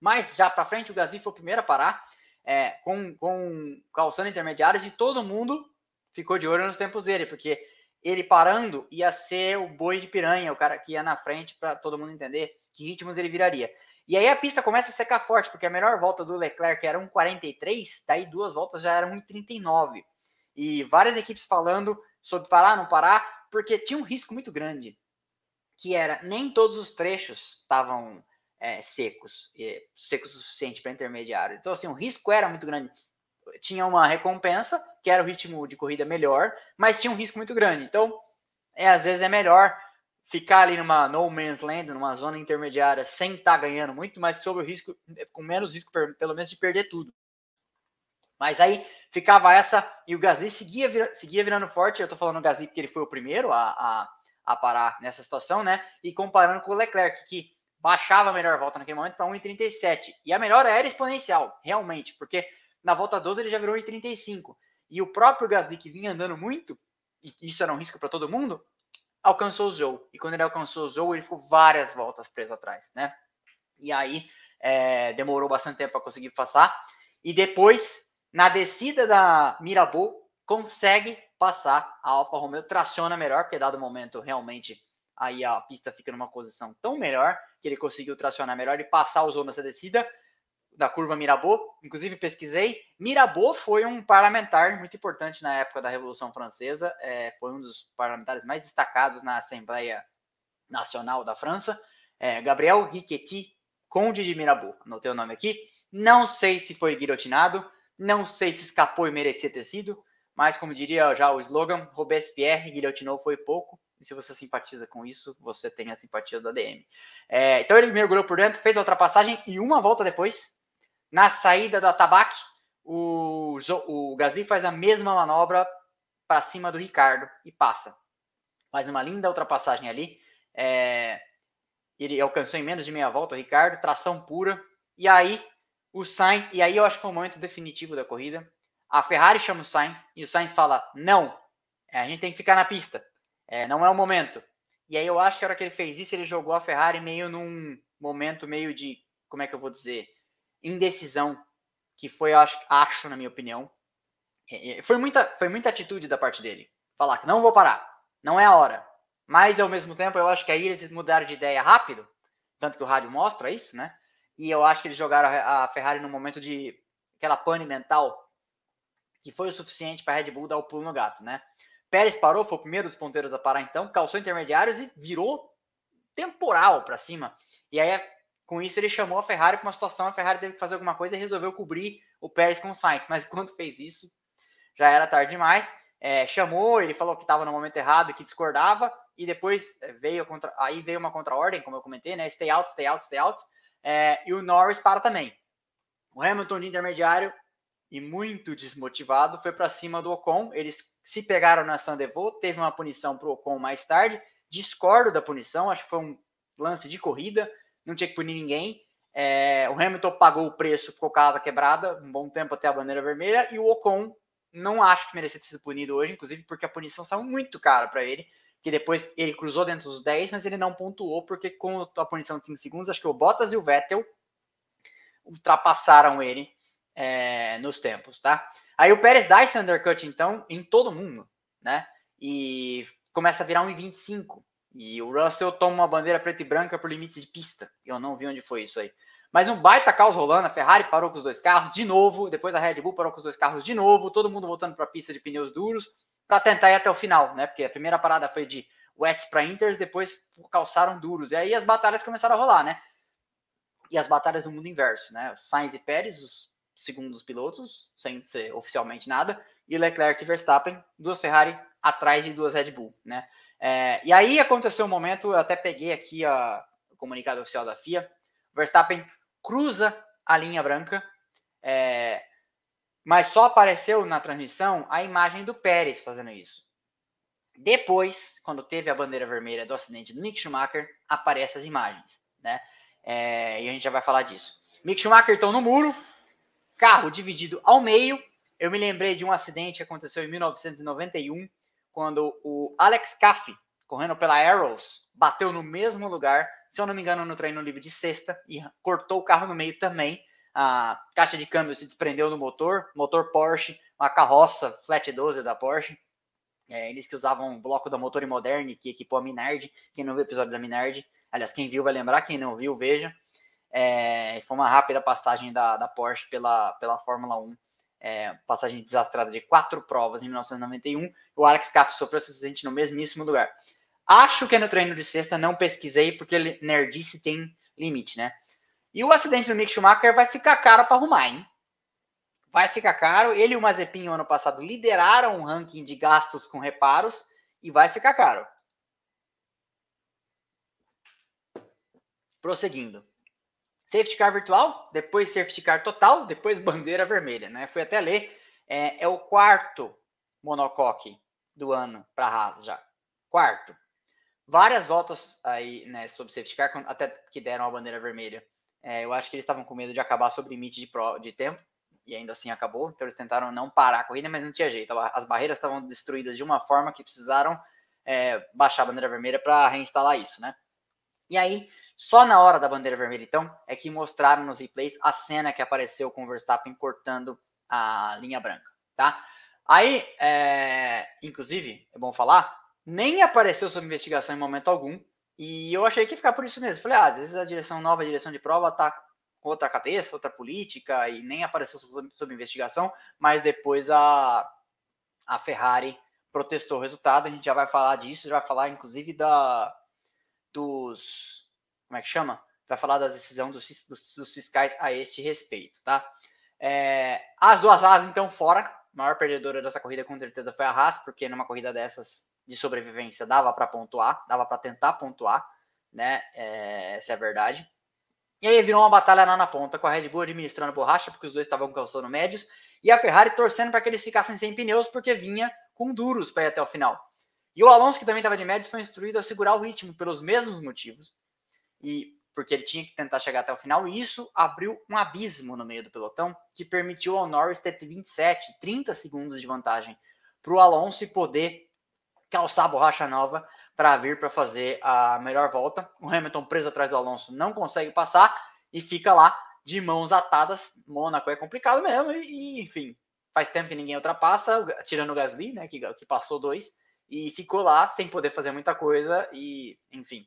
Mas já para frente o Gasly foi o primeiro a parar é, com, com calçando intermediários e todo mundo ficou de olho nos tempos dele, porque ele parando ia ser o boi de piranha, o cara que ia na frente para todo mundo entender que ritmos ele viraria. E aí a pista começa a secar forte, porque a melhor volta do Leclerc era 1,43, daí duas voltas já eram 1,39. E várias equipes falando sobre parar, não parar, porque tinha um risco muito grande, que era nem todos os trechos estavam é, secos, secos o suficiente para intermediário. Então, assim, o risco era muito grande. Tinha uma recompensa, que era o ritmo de corrida melhor, mas tinha um risco muito grande. Então, é, às vezes é melhor ficar ali numa no man's land, numa zona intermediária, sem estar tá ganhando muito, mas sob o risco, com menos risco, pelo menos, de perder tudo. Mas aí ficava essa, e o Gasly seguia, seguia virando forte. Eu tô falando o Gasly porque ele foi o primeiro a, a, a, parar nessa situação, né? E comparando com o Leclerc, que baixava a melhor volta naquele momento para 1,37. E a melhor era exponencial, realmente, porque na volta 12 ele já virou 1,35. E o próprio Gasly, que vinha andando muito, e isso era um risco para todo mundo, alcançou o Zou. E quando ele alcançou o Zou, ele ficou várias voltas preso atrás, né? E aí é, demorou bastante tempo para conseguir passar. E depois, na descida da Mirabeau, consegue passar. A Alfa Romeo traciona melhor, porque dado o momento realmente aí a pista fica numa posição tão melhor que ele conseguiu tracionar melhor e passar o Zou nessa descida da curva Mirabeau, inclusive pesquisei. Mirabeau foi um parlamentar muito importante na época da Revolução Francesa, é, foi um dos parlamentares mais destacados na Assembleia Nacional da França. É, Gabriel Riquetti, Conde de Mirabeau, anotei o nome aqui. Não sei se foi guilhotinado, não sei se escapou e merecia ter sido, mas como diria já o slogan, Robespierre guilhotinou foi pouco. E se você simpatiza com isso, você tem a simpatia do ADM. É, então ele mergulhou por dentro, fez a ultrapassagem e uma volta depois na saída da Tabac, o, o Gasly faz a mesma manobra para cima do Ricardo e passa. Faz uma linda ultrapassagem ali. É, ele alcançou em menos de meia volta o Ricardo, tração pura. E aí o Sainz, e aí eu acho que foi o momento definitivo da corrida. A Ferrari chama o Sainz e o Sainz fala: Não, é, a gente tem que ficar na pista. É, não é o momento. E aí eu acho que a hora que ele fez isso, ele jogou a Ferrari meio num momento meio de, como é que eu vou dizer? Indecisão, que foi, acho, acho na minha opinião, é, é, foi muita, foi muita atitude da parte dele. Falar que não vou parar, não é a hora. Mas, ao mesmo tempo, eu acho que aí eles mudaram de ideia rápido, tanto que o rádio mostra isso, né? E eu acho que eles jogaram a Ferrari num momento de aquela pane mental que foi o suficiente para a Red Bull dar o pulo no gato, né? Pérez parou, foi o primeiro dos ponteiros a parar então, calçou intermediários e virou temporal para cima. E aí com isso, ele chamou a Ferrari para uma situação, a Ferrari teve que fazer alguma coisa e resolveu cobrir o Pérez com o Sainz. Mas (laughs) quando fez isso, já era tarde demais. É, chamou, ele falou que estava no momento errado, que discordava, e depois é, veio contra, aí veio uma contra-ordem, como eu comentei, né? Stay out, stay out, stay out. É, e o Norris para também. O Hamilton de intermediário e muito desmotivado foi para cima do Ocon. Eles se pegaram na Sandevaux, teve uma punição para o Ocon mais tarde. Discordo da punição, acho que foi um lance de corrida não tinha que punir ninguém. É, o Hamilton pagou o preço, ficou casa quebrada, um bom tempo até a bandeira vermelha, e o Ocon não acho que merecia ter sido punido hoje, inclusive porque a punição saiu muito cara para ele, que depois ele cruzou dentro dos 10, mas ele não pontuou, porque com a punição de 5 segundos, acho que o Bottas e o Vettel, ultrapassaram ele é, nos tempos, tá? Aí o Pérez dá esse undercut, então, em todo mundo, né? E começa a virar 1,25. E o Russell toma uma bandeira preta e branca por limites de pista. Eu não vi onde foi isso aí. Mas um baita caos rolando, a Ferrari parou com os dois carros de novo, depois a Red Bull parou com os dois carros de novo, todo mundo voltando para a pista de pneus duros para tentar ir até o final, né? Porque a primeira parada foi de wets para inters, depois calçaram duros. E aí as batalhas começaram a rolar, né? E as batalhas do mundo inverso, né? Sainz e Pérez, os segundos pilotos, sem ser oficialmente nada, e Leclerc e Verstappen, duas Ferrari atrás de duas Red Bull, né? É, e aí aconteceu um momento, eu até peguei aqui a, o comunicado oficial da FIA, Verstappen cruza a linha branca, é, mas só apareceu na transmissão a imagem do Pérez fazendo isso. Depois, quando teve a bandeira vermelha do acidente do Mick Schumacher, aparecem as imagens, né? É, e a gente já vai falar disso. Mick Schumacher então no muro, carro dividido ao meio. Eu me lembrei de um acidente que aconteceu em 1991, quando o Alex Caffey, correndo pela Arrows, bateu no mesmo lugar se eu não me engano, no treino livre de sexta e cortou o carro no meio também. A caixa de câmbio se desprendeu do motor, motor Porsche, uma carroça flat 12 da Porsche. É, eles que usavam um bloco da Motor Moderne, que equipou a Minardi. Quem não viu o episódio da Minardi, aliás, quem viu vai lembrar, quem não viu, veja. É, foi uma rápida passagem da, da Porsche pela, pela Fórmula 1. É, passagem desastrada de quatro provas em 1991. O Alex Caff sofreu esse acidente no mesmíssimo lugar. Acho que é no treino de sexta, não pesquisei, porque nerdice tem limite, né? E o acidente do Mick Schumacher vai ficar caro para arrumar, hein? Vai ficar caro. Ele e o Mazepin, ano passado, lideraram o ranking de gastos com reparos e vai ficar caro. Prosseguindo. Safety car virtual, depois safety car total, depois (laughs) bandeira vermelha, né? Fui até ler. É, é o quarto monocoque do ano para a Haas já. Quarto várias voltas aí, né, sobre safety car, até que deram a bandeira vermelha. É, eu acho que eles estavam com medo de acabar sob limite de, pro, de tempo, e ainda assim acabou. Então eles tentaram não parar a corrida, mas não tinha jeito. As barreiras estavam destruídas de uma forma que precisaram é, baixar a bandeira vermelha para reinstalar isso, né? E aí, só na hora da bandeira vermelha, então, é que mostraram nos replays a cena que apareceu com o Verstappen cortando a linha branca, tá? Aí, é, inclusive, é bom falar, nem apareceu sob investigação em momento algum. E eu achei que ia ficar por isso mesmo. Falei, ah, às vezes a direção nova, a direção de prova, tá outra cabeça, outra política, e nem apareceu sob, sob investigação, mas depois a, a Ferrari protestou o resultado. A gente já vai falar disso, já vai falar, inclusive, da dos. Como é que chama? Vai falar da decisão dos, dos, dos fiscais a este respeito, tá? É, as duas asas, então, fora. A maior perdedora dessa corrida, com certeza, foi a Haas, porque numa corrida dessas de sobrevivência dava para pontuar, dava para tentar pontuar, né? É, essa é a verdade. E aí virou uma batalha lá na ponta, com a Red Bull administrando borracha, porque os dois estavam calçando médios, e a Ferrari torcendo para que eles ficassem sem pneus, porque vinha com duros para ir até o final. E o Alonso, que também estava de médios, foi instruído a segurar o ritmo pelos mesmos motivos, e porque ele tinha que tentar chegar até o final, e isso abriu um abismo no meio do pelotão, que permitiu ao Norris ter 27, 30 segundos de vantagem para o Alonso e poder calçar a borracha nova para vir para fazer a melhor volta. O Hamilton preso atrás do Alonso não consegue passar e fica lá de mãos atadas. Mônaco é complicado mesmo e, enfim, faz tempo que ninguém ultrapassa, tirando o Gasly, né, que, que passou dois e ficou lá sem poder fazer muita coisa e, enfim,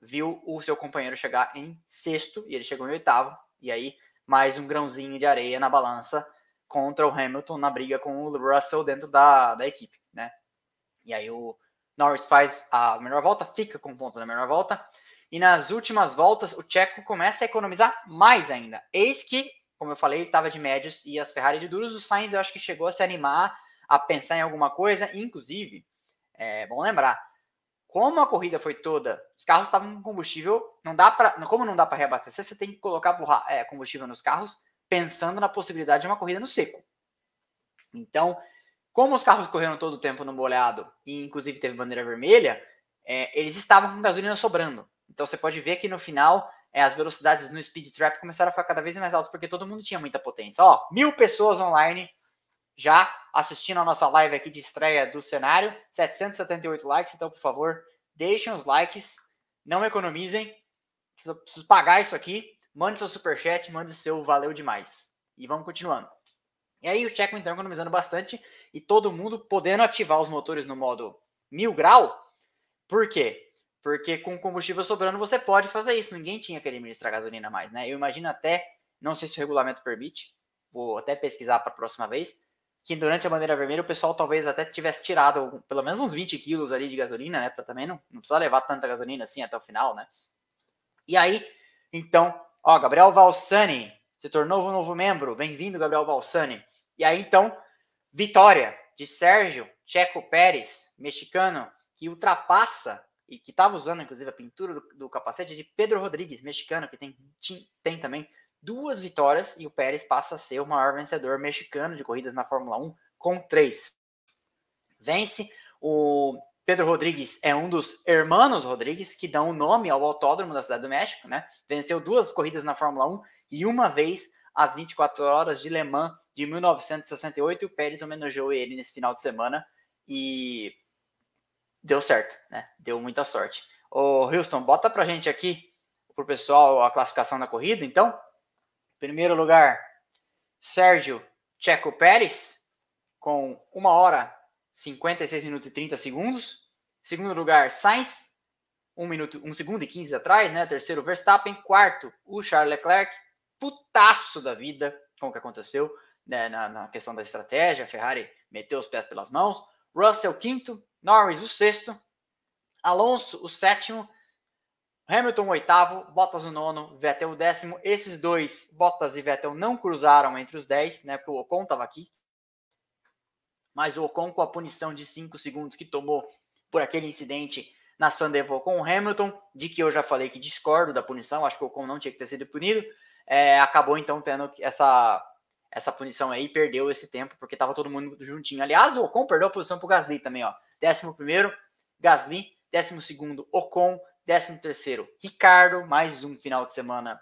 viu o seu companheiro chegar em sexto e ele chegou em oitavo e aí mais um grãozinho de areia na balança contra o Hamilton na briga com o Russell dentro da, da equipe, né? E aí o Norris faz a melhor volta, fica com pontos na melhor volta. E nas últimas voltas, o Checo começa a economizar mais ainda. Eis que, como eu falei, estava de médios e as Ferrari de duros. O Sainz eu acho que chegou a se animar, a pensar em alguma coisa. Inclusive, é bom lembrar, como a corrida foi toda, os carros estavam com combustível, não dá para, como não dá para reabastecer, você tem que colocar é, combustível nos carros, pensando na possibilidade de uma corrida no seco. Então, como os carros correram todo o tempo no molhado e inclusive teve bandeira vermelha, é, eles estavam com gasolina sobrando. Então você pode ver que no final é, as velocidades no speed trap começaram a ficar cada vez mais altas porque todo mundo tinha muita potência. Ó, mil pessoas online já assistindo a nossa live aqui de estreia do cenário, 778 likes. Então, por favor, deixem os likes, não economizem. Preciso, preciso pagar isso aqui. mande seu superchat, mande seu valeu demais. E vamos continuando. E aí o Checo então economizando bastante e todo mundo podendo ativar os motores no modo mil grau. Por quê? Porque com combustível sobrando você pode fazer isso. Ninguém tinha que administrar gasolina mais, né? Eu imagino até, não sei se o regulamento permite, vou até pesquisar para a próxima vez, que durante a bandeira vermelha o pessoal talvez até tivesse tirado pelo menos uns 20 quilos ali de gasolina, né? Para também não, não precisar levar tanta gasolina assim até o final, né? E aí, então, ó, Gabriel Valsani se tornou um novo membro. Bem-vindo, Gabriel Valsani. E aí, então, vitória de Sérgio Checo Pérez, mexicano, que ultrapassa e que estava usando, inclusive, a pintura do, do, capacete de Pedro Rodrigues, mexicano, que tem, tem também duas vitórias e o Pérez passa a ser o maior vencedor mexicano de corridas na Fórmula 1 com três. Vence o Pedro Rodrigues é um dos hermanos Rodrigues que dão o nome ao autódromo da Cidade do México, né? Venceu duas corridas na Fórmula 1 e uma vez as 24 horas de Le Mans de 1968 e o Pérez homenageou ele nesse final de semana e deu certo, né? Deu muita sorte. Ô, Houston, bota pra gente aqui, pro pessoal, a classificação da corrida, então. Primeiro lugar, Sérgio Checo Pérez, com 1 hora 56 minutos e 30 segundos. Segundo lugar, Sainz, 1 minuto, 1 segundo e 15 atrás, né? Terceiro, Verstappen. Quarto, o Charles Leclerc, putaço da vida com o que aconteceu né, na, na questão da estratégia. A Ferrari meteu os pés pelas mãos. Russell, quinto. Norris, o sexto. Alonso, o sétimo. Hamilton, oitavo. Bottas, o nono. Vettel, o décimo. Esses dois, Bottas e Vettel, não cruzaram entre os dez, né? Porque o Ocon estava aqui. Mas o Ocon, com a punição de cinco segundos que tomou por aquele incidente na Sandeville com o Hamilton, de que eu já falei que discordo da punição, acho que o Ocon não tinha que ter sido punido, é, acabou então tendo essa, essa punição aí, perdeu esse tempo, porque estava todo mundo juntinho. Aliás, o Ocon perdeu a posição para o Gasly também, ó. Décimo primeiro, Gasly, décimo segundo, Ocon, décimo terceiro, Ricardo, mais um final de semana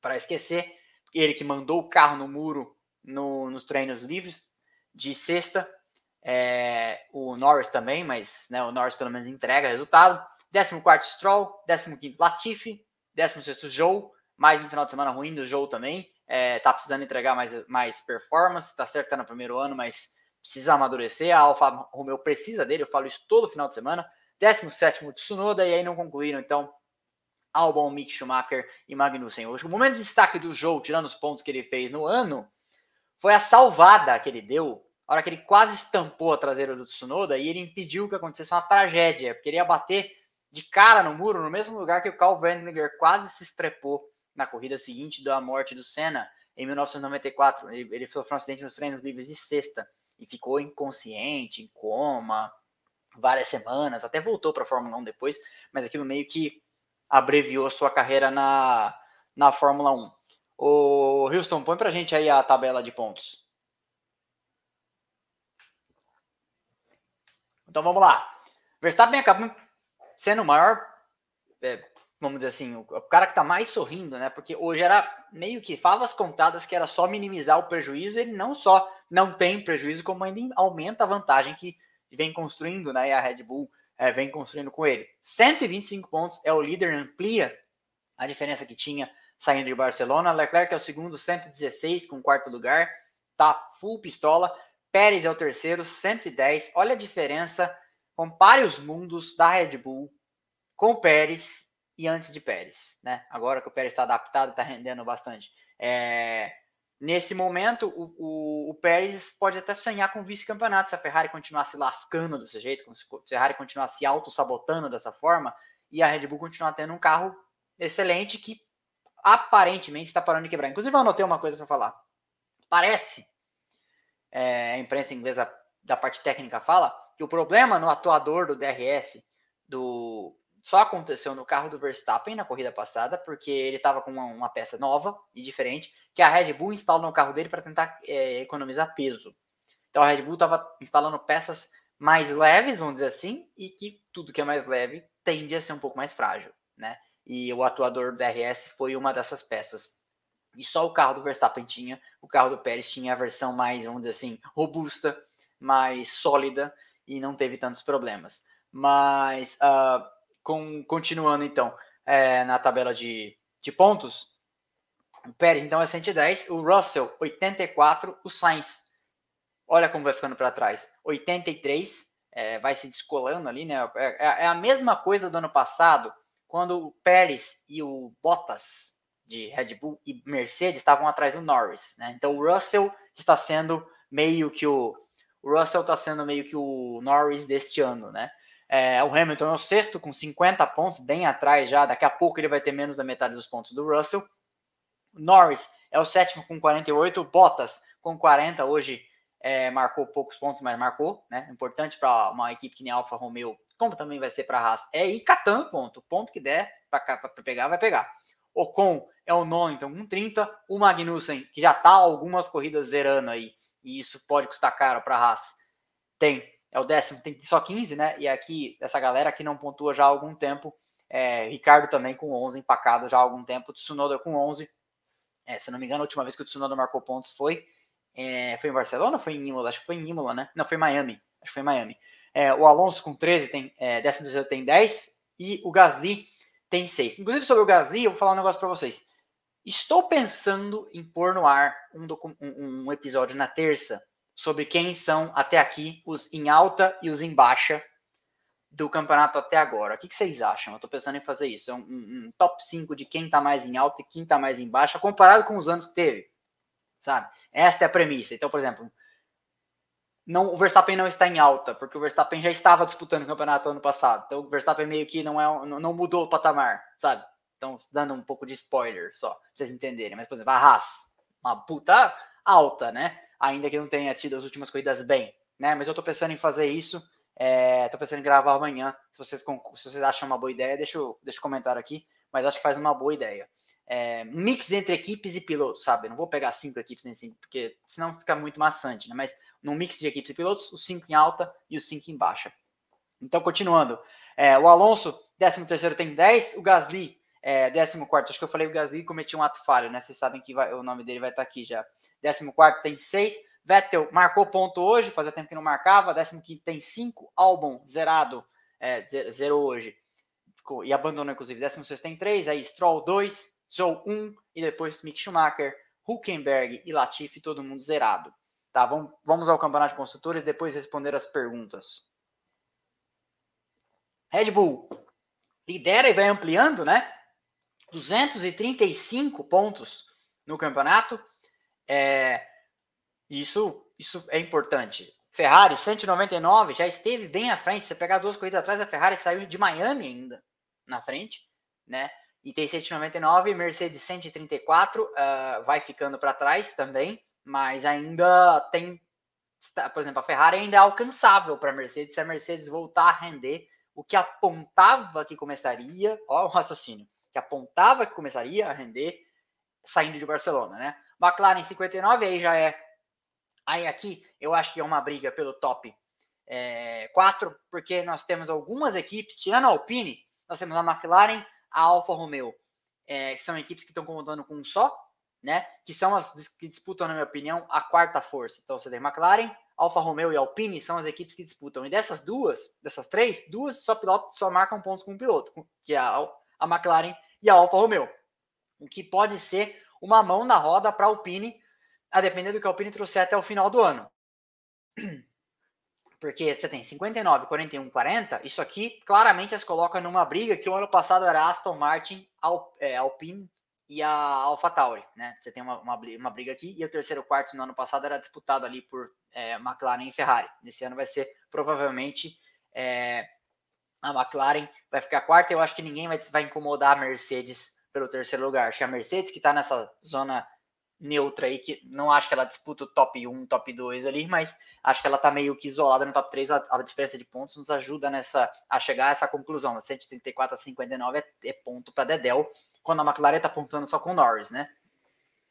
para esquecer, ele que mandou o carro no muro no, nos treinos livres de sexta, é, o Norris também, mas né, o Norris pelo menos entrega resultado. 14 Stroll, 15 Latifi, 16 Joe, mais um final de semana ruim do Joe também. É, tá precisando entregar mais, mais performance, tá certo que tá no primeiro ano, mas precisa amadurecer. A Alfa Romeo precisa dele, eu falo isso todo final de semana. 17 Tsunoda, e aí não concluíram, então, Albon, Mick Schumacher e Magnussen. O momento de destaque do Joe, tirando os pontos que ele fez no ano, foi a salvada que ele deu, a hora que ele quase estampou a traseira do Tsunoda e ele impediu que acontecesse uma tragédia, porque ele ia bater de cara no muro, no mesmo lugar que o Carl Wendlinger quase se estrepou na corrida seguinte da morte do Senna, em 1994. Ele, ele sofreu um acidente nos treinos livres de sexta e ficou inconsciente, em coma, várias semanas, até voltou para a Fórmula 1 depois, mas aquilo meio que abreviou sua carreira na, na Fórmula 1. O Houston, põe pra gente aí a tabela de pontos. Então vamos lá. Verstappen acaba sendo o maior é, vamos dizer assim, o, cara que tá mais sorrindo, né? Porque hoje era meio que favas contadas que era só minimizar o prejuízo, ele não só não tem prejuízo, como ainda aumenta a vantagem que vem construindo, né? E a Red Bull é, vem construindo com ele. 125 pontos, é o líder, amplia a diferença que tinha saindo de Barcelona. Leclerc é o segundo, 116 com quarto lugar, tá full pistola. Pérez é o terceiro, 110. Olha a diferença. Compare os mundos da Red Bull com o Pérez e antes de Pérez, né? Agora que o Pérez está adaptado, está rendendo bastante. É, nesse momento, o, o, o, Pérez pode até sonhar com vice-campeonato se a Ferrari continuar se lascando desse jeito, se a Ferrari continuar se auto-sabotando dessa forma e a Red Bull continuar tendo um carro excelente que aparentemente está parando de quebrar. Inclusive, eu anotei uma coisa para falar. Parece, é, a imprensa inglesa da parte técnica fala, que o problema no atuador do DRS do, só aconteceu no carro do Verstappen na corrida passada, porque ele estava com uma, uma, peça nova e diferente, que a Red Bull instalou no carro dele para tentar é, economizar peso. Então a Red Bull estava instalando peças mais leves, vamos dizer assim, e que tudo que é mais leve tende a ser um pouco mais frágil, né? E o atuador DRS foi uma dessas peças. E só o carro do Verstappen tinha, o carro do Pérez tinha a versão mais, vamos dizer assim, robusta, mais sólida e não teve tantos problemas. Mas uh, com, continuando então é, na tabela de, de pontos, O Pérez, então, é 110. O Russell, 84. O Sainz, olha como vai ficando para trás. 83. É, vai se descolando ali, né? É, é, é, a mesma coisa do ano passado, quando o Pérez e o Bottas de Red Bull e Mercedes estavam atrás do Norris, né? Então o Russell está sendo meio que o, o Russell está sendo meio que o Norris deste ano, né? É, o Hamilton é o sexto com 50 pontos, bem atrás já. Daqui a pouco ele vai ter menos da metade dos pontos do Russell. Norris é o sétimo com 48. Bottas com 40. Hoje é, marcou poucos pontos, mas marcou. Né? Importante para uma equipe que nem Alfa Romeo, como também vai ser para a Haas, é ir catando ponto. Ponto que der para pegar, vai pegar. Ocon é o nono, então com 30. O Magnussen, que já está algumas corridas zerando aí, e isso pode custar caro para a Haas, tem. É o décimo, tem só 15, né? E aqui, essa galera que não pontua já há algum tempo. É, Ricardo também com 11 empacado já há algum tempo. Tsunoda com 11. É, se não me engano, a última vez que o Tsunoda marcou pontos foi, é, foi em Barcelona foi em Imola? Acho que foi em Imola, né? Não, foi em Miami. Acho que foi em Miami. É, o Alonso com 13 tem, é, 13 tem 10 e o Gasly tem 6. Inclusive sobre o Gasly, eu vou falar um negócio para vocês. Estou pensando em pôr no ar um, um, um episódio na terça sobre quem são até aqui os em alta e os em baixa do campeonato até agora. O que, vocês acham? Eu tô pensando em fazer isso. É um, um, top 5 de quem tá mais em alta e quem tá mais em baixa, comparado com os anos que teve. Sabe? Esta é a premissa. Então, por exemplo, não, o Verstappen não está em alta, porque o Verstappen já estava disputando o campeonato ano passado. Então, o Verstappen meio que não, é, não mudou o patamar, sabe? Então, dando um pouco de spoiler só, pra vocês entenderem. Mas, por exemplo, a Haas, uma puta alta, né? Ainda que não tenha tido as últimas corridas bem, né? Mas eu tô pensando em fazer isso é, tô pensando em gravar amanhã. Se vocês, se vocês acham uma boa ideia, deixa, deixa comentário aqui. Mas acho que faz uma boa ideia. É, mix entre equipes e pilotos, sabe? Não vou pegar cinco equipes nem cinco, porque senão fica muito maçante, né? Mas num mix de equipes e pilotos, os cinco em alta e os cinco em baixa. Então, continuando. É, o Alonso, 13 terceiro tem 10. O Gasly, é, 14 acho que eu falei o Gasly cometi um ato falho, né? Vocês sabem que vai, o nome dele vai estar aqui já. 14 tem 6. Vettel marcou ponto hoje, fazia tempo que não marcava. 15 tem 5. Albon zerado, é, zerou hoje. E abandonou, inclusive. 16 tem 3. Aí Stroll 2. Zou 1. E depois Mick Schumacher, Huckenberg e Latifi, todo mundo zerado. Tá, vamos, vamos ao campeonato de construtores depois responder as perguntas. Red Bull lidera e vai ampliando, né? 235 pontos no campeonato. É, isso, isso é importante. Ferrari 199 já esteve bem à frente. Se você pegar duas corridas atrás, a Ferrari saiu de Miami ainda na frente, né? E tem 199, Mercedes 134 uh, ah, vai ficando para trás também, mas ainda tem, por exemplo, a Ferrari ainda é alcançável para a Mercedes se a Mercedes voltar a render o que apontava que começaria, ó o raciocínio, que apontava que começaria a render saindo de Barcelona, né? McLaren 59, aí já é. Aí aqui eu acho que é uma briga pelo top é, 4, porque nós temos algumas equipes, tirando a Alpine, nós temos a McLaren, a Alfa Romeo, é, que são equipes que estão contando com um só, né? Que são as que disputam, na minha opinião, a quarta força. Então você tem McLaren, Alfa Romeo e Alpine são as equipes que disputam. E dessas duas, dessas três, duas só piloto, só marcam pontos com o piloto, que é a, a McLaren e a Alfa Romeo. O que pode ser uma mão na roda para a Alpine, a depender do que a Alpine trouxer até o final do ano. (clears throat) Porque você tem 59, 41, 40, isso aqui claramente as coloca numa briga que o ano passado era Aston Martin, Alp, é, Alpine e a AlphaTauri, né? Você tem uma, uma, uma, briga aqui e o terceiro quarto no ano passado era disputado ali por é, McLaren e Ferrari. Nesse ano vai ser provavelmente é, a McLaren vai ficar quarta. Eu acho que ninguém vai, vai incomodar a Mercedes pelo terceiro lugar. Acho que a Mercedes, que está nessa zona neutra aí, que não acho que ela disputa o top 1, top 2 ali, mas acho que ela está meio que isolada no top 3. A, a, diferença de pontos nos ajuda nessa a chegar a essa conclusão. 134 a 59 é, é ponto para Dedel, quando a McLaren está pontuando só com Norris, né?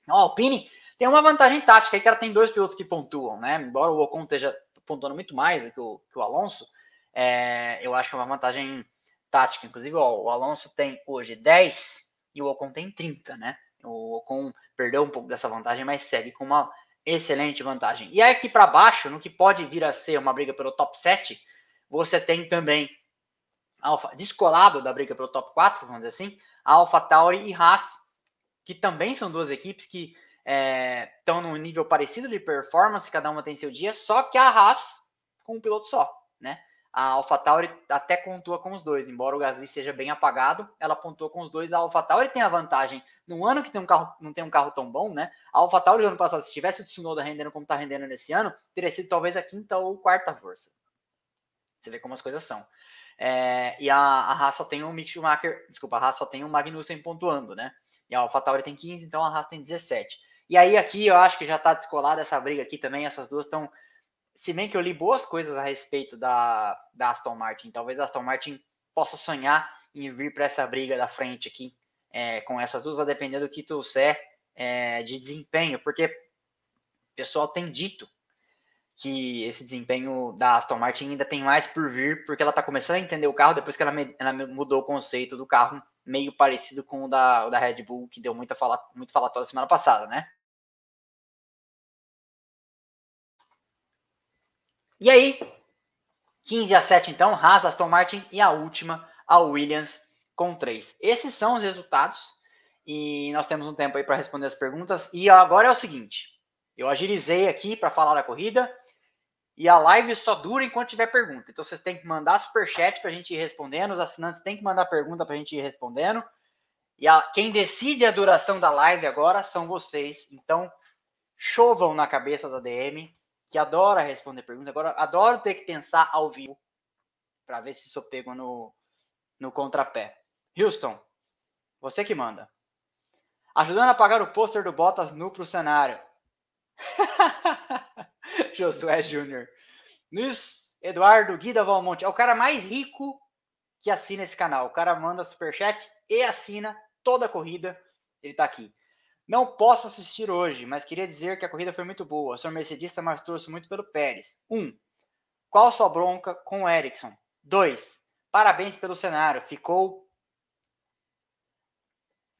A Alpine tem uma vantagem tática que ela tem dois pilotos que pontuam, né? Embora o Ocon esteja pontuando muito mais do que o, que o Alonso, é, eu acho uma vantagem tática. Inclusive, ó, o Alonso tem hoje 10 e o Ocon tem 30, né? O Ocon perdeu um pouco dessa vantagem, mas segue com uma excelente vantagem. E aí aqui para baixo, no que pode vir a ser uma briga pelo top 7, você tem também Alfa, descolado da briga pelo top 4, vamos dizer assim, Alpha Tauri e Haas, que também são duas equipes que estão é, num nível parecido de performance, cada uma tem seu dia, só que a Haas com um piloto só, né? A AlphaTauri até pontua com os dois, embora o Gasly seja bem apagado, ela pontua com os dois. A AlphaTauri tem a vantagem, num ano que tem um carro, não tem um carro tão bom, né? A AlphaTauri no ano passado, se tivesse o Tsunoda rendendo como está rendendo nesse ano, teria sido talvez a quinta ou quarta força. Você vê como as coisas são. É, e a, a Haas só tem o Mick Schumacher, desculpa, a Haas só tem o Magnussen pontuando, né? E a AlphaTauri tem 15, então a Haas tem 17. E aí aqui eu acho que já está descolada essa briga aqui também, essas duas estão se bem que eu li boas coisas a respeito da, da Aston Martin, talvez a Aston Martin possa sonhar em vir para essa briga da frente aqui é, com essas duas, a depender do que trouxer é, de desempenho, porque o pessoal tem dito que esse desempenho da Aston Martin ainda tem mais por vir, porque ela está começando a entender o carro depois que ela, ela, mudou o conceito do carro, meio parecido com o da, o da Red Bull, que deu muita fala, muito falatório semana passada, né? E aí, 15 a 7 então, Haas, Aston Martin e a última, a Williams com 3. Esses são os resultados e nós temos um tempo aí para responder as perguntas. E agora é o seguinte, eu agilizei aqui para falar da corrida e a live só dura enquanto tiver pergunta. Então vocês têm que mandar super chat para a gente ir respondendo, os assinantes têm que mandar pergunta para a gente ir respondendo. E a, quem decide a duração da live agora são vocês. Então chovam na cabeça da DM que adora responder perguntas. Agora, adoro ter que pensar ao vivo para ver se sou pego no, no contrapé. Houston, você que manda. Ajudando a pagar o pôster do Bottas nu pro cenário. (laughs) Josué Júnior. Luiz Eduardo Guida Valmonte. É o cara mais rico que assina esse canal. O cara manda superchat e assina toda a corrida. Ele tá aqui. Não posso assistir hoje, mas queria dizer que a corrida foi muito boa. Sou mercedista, mas torço muito pelo Pérez. 1. Um, qual sua bronca com o Ericsson? 2. Parabéns pelo cenário. Ficou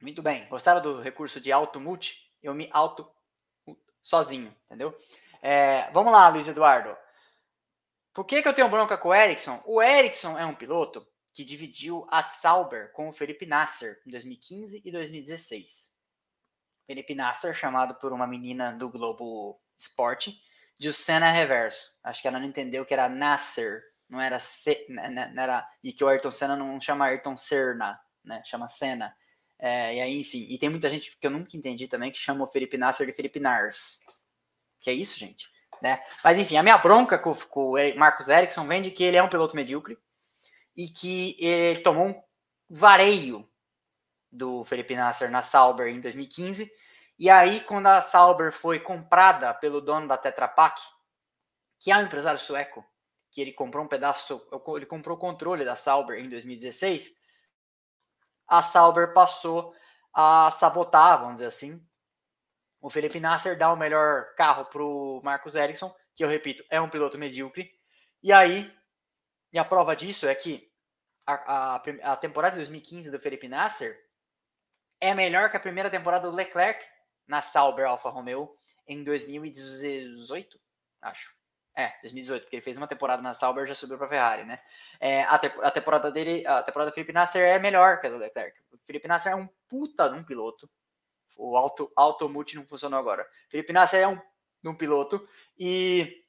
muito bem. Gostaram do recurso de auto multi? Eu me auto sozinho, entendeu? É, vamos lá, Luiz Eduardo. Por que, que eu tenho bronca com o Ericsson? O Ericsson é um piloto que dividiu a Sauber com o Felipe Nasser em 2015 e 2016. Felipe Nasser, chamado por uma menina do Globo Esporte, de o Senna Reverso. Acho que ela não entendeu que era Nasser, não era, Se, né, né, não era e que o Ayrton Senna não chama Ayrton Senna, né? Chama Senna. É, e aí, enfim, e tem muita gente que eu nunca entendi também que chama o Felipe Nasser de Felipe Nars. Que é isso, gente? Né? Mas enfim, a minha bronca com, com o Marcos Ericsson vem de que ele é um piloto medíocre e que ele tomou um vareio do Felipe Nasser na Sauber em 2015. E aí, quando a Sauber foi comprada pelo dono da Tetra Pak, que é um empresário sueco, que ele comprou um pedaço, ele comprou o controle da Sauber em 2016, a Sauber passou a sabotar, vamos dizer assim. O Felipe Nasser dá o melhor carro para o Marcos Ericsson, que eu repito, é um piloto medíocre. E aí, e a prova disso é que a, a, a temporada de 2015 do Felipe Nasser é melhor que a primeira temporada do Leclerc na Sauber Alfa Romeo em 2018, acho. É, 2018, porque ele fez uma temporada na Sauber e já subiu para a Ferrari, né? É, a, te a, temporada dele, a temporada do Felipe Nasser é melhor que a do Leclerc. O Felipe Nasser é um puta de um piloto. O auto, auto multi não funcionou agora. Felipe Nasser é um, um piloto e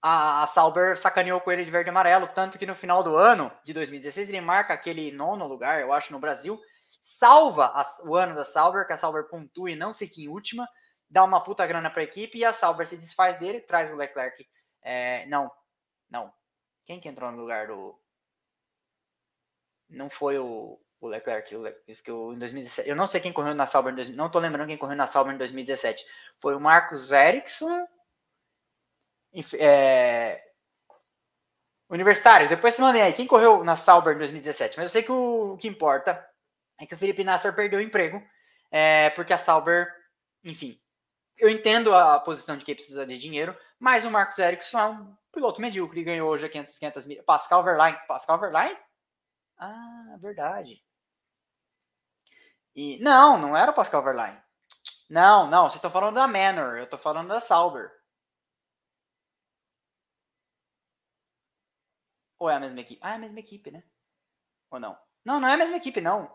a, a Sauber sacaneou com ele de verde e amarelo, tanto que no final do ano de 2016 ele marca aquele nono lugar, eu acho, no Brasil, salva a, o ano da Sauber, que a Sauber pontue e não fique em última, dá uma puta grana para a equipe e a Sauber se desfaz dele, traz o Leclerc. É, não, não. Quem que entrou no lugar do. Não foi o, o Leclerc, o Leclerc o, em 2017. Eu não sei quem correu na Sauber, não tô lembrando quem correu na Sauber em 2017. Foi o Marcos Ericsson. É, universitários, depois se mandem aí. Quem correu na Sauber em 2017? Mas eu sei que o, o que importa é que o Felipe Nasser perdeu o emprego, é, porque a Sauber, enfim, eu entendo a posição de quem precisa de dinheiro, mas o Marcos Ericsson é um piloto medíocre, ganhou hoje 500, 500 mil. Pascal Verlaine, Pascal Verlaine? Ah, verdade. E, não, não era o Pascal Verlaine. Não, não, vocês estão falando da Manor, eu estou falando da Sauber. Ou é a mesma equipe? Ah, é a mesma equipe, né? Ou não? Não, não é a mesma equipe, não.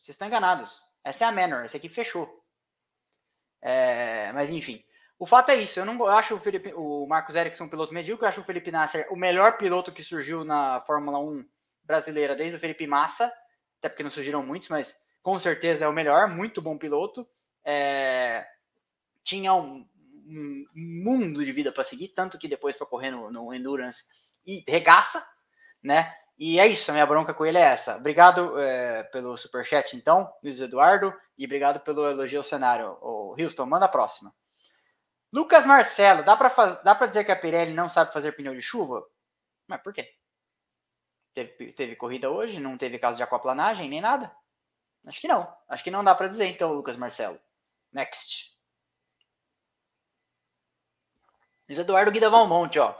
Vocês estão enganados. Essa é a Manor, essa aqui fechou. É, mas enfim, o fato é isso. Eu não acho o, Felipe, o Marcos Ericsson um piloto medíocre, eu acho o Felipe Nasser o melhor piloto que surgiu na Fórmula 1 brasileira desde o Felipe Massa, até porque não surgiram muitos, mas com certeza é o melhor, muito bom piloto. É, tinha um, um, mundo de vida para seguir, tanto que depois foi correndo no Endurance e regaça, né? E é isso, a minha bronca com ele é essa. Obrigado é, pelo superchat, então, Luiz Eduardo, e obrigado pelo elogio ao cenário. O Houston, manda a próxima. Lucas Marcelo, dá para dá dizer que a Pirelli não sabe fazer pneu de chuva? Mas por quê? Teve, teve corrida hoje? Não teve caso de aquaplanagem, nem nada? Acho que não. Acho que não dá para dizer, então, Lucas Marcelo. Next. Luiz Eduardo Guida Valmonte, ó.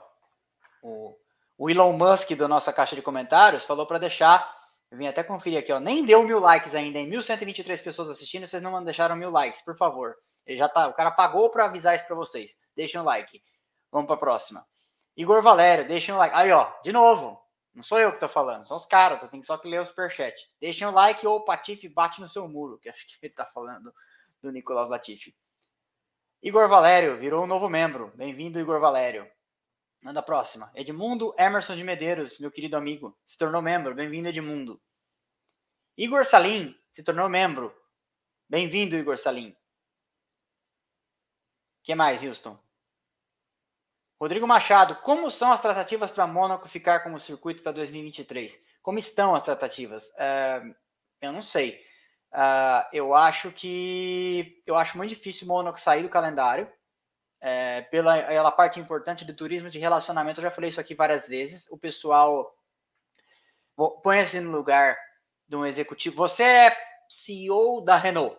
O, o Elon Musk da nossa caixa de comentários falou para deixar. Eu vim até conferir aqui, ó. Nem deu mil likes ainda, em 1.123 pessoas assistindo. Vocês não deixaram mil likes, por favor. Ele já tá. O cara pagou para avisar isso para vocês. Deixem um like. Vamos para a próxima. Igor Valério, deixem um like. Aí, ó, de novo. Não sou eu que tô falando, são os caras. Eu tenho só que ler o superchat. Deixem um like ou o Patife bate no seu muro, que acho que ele tá falando do Nicolas Latifi. Igor Valério virou um novo membro. Bem-vindo, Igor Valério. Manda a próxima. Edmundo Emerson de Medeiros, meu querido amigo, se tornou membro. Bem-vindo, Edmundo. Igor Salim se tornou membro. Bem-vindo, Igor Salim. que mais, Houston? Rodrigo Machado, como são as tratativas para Mônaco ficar como circuito para 2023? Como estão as tratativas? Uh, eu não sei. Uh, eu acho que eu acho muito difícil o Mônaco sair do calendário. É, pela, pela parte importante do turismo de relacionamento, eu já falei isso aqui várias vezes. O pessoal põe-se no lugar de um executivo. Você é CEO da Renault,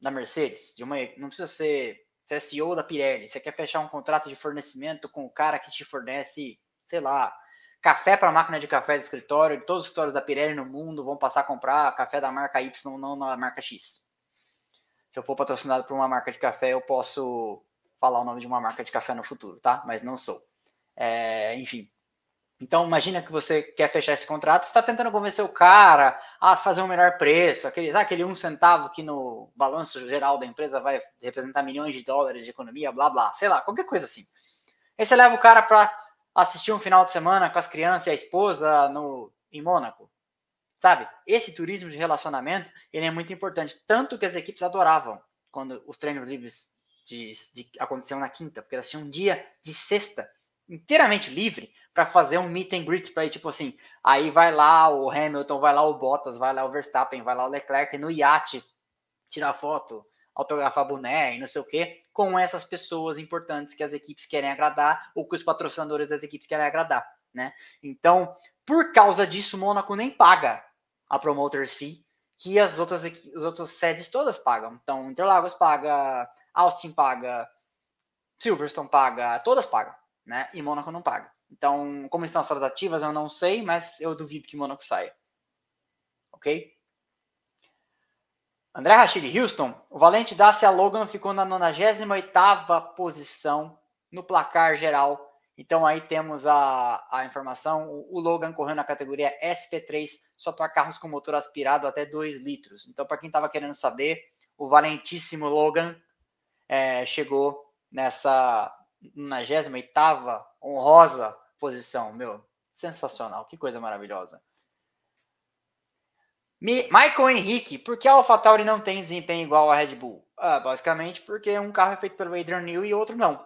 da Mercedes, de uma, não precisa ser, você é CEO da Pirelli. Você quer fechar um contrato de fornecimento com o cara que te fornece, sei lá, café para máquina de café do escritório, todos os escritórios da Pirelli no mundo vão passar a comprar café da marca Y, não na marca X. Se eu for patrocinado por uma marca de café, eu posso falar o nome de uma marca de café no futuro, tá? Mas não sou. É, enfim. Então, imagina que você quer fechar esse contrato, está tentando convencer o cara a fazer um melhor preço, aquele, sabe, aquele um centavo que no balanço geral da empresa vai representar milhões de dólares de economia, blá blá, sei lá, qualquer coisa assim. Aí você leva o cara para assistir um final de semana com as crianças e a esposa no, em Mônaco. Sabe? Esse turismo de relacionamento, ele é muito importante. Tanto que as equipes adoravam quando os treinos livres de, de, aconteciam na quinta, porque elas tinham um dia de sexta inteiramente livre para fazer um meet and greet para tipo assim, aí vai lá o Hamilton, vai lá o Bottas, vai lá o Verstappen, vai lá o Leclerc no iate tirar foto, autografar boné e não sei o quê, com essas pessoas importantes que as equipes querem agradar ou que os patrocinadores das equipes querem agradar, né? Então, por causa disso, o Mônaco nem paga a promoters fee que as outras, as outras sedes todas pagam. Então, Interlagos paga, Austin paga, Silverstone paga, todas pagam, né? E Mônaco não paga. Então, como estão as tratativas, eu não sei, mas eu duvido que Mônaco saia. Ok? André Rachid Houston, o Valente Dacia Logan ficou na 98ª posição no placar geral. Então aí temos a, a informação, o, Logan correu na categoria SP3 só para carros com motor aspirado até 2 litros. Então para quem estava querendo saber, o valentíssimo Logan é, chegou nessa 98ª honrosa posição. Meu, sensacional, que coisa maravilhosa. Michael Henrique, por que a AlphaTauri não tem desempenho igual à Red Bull? Ah, basicamente porque um carro é feito pelo Adrian Newey e outro não.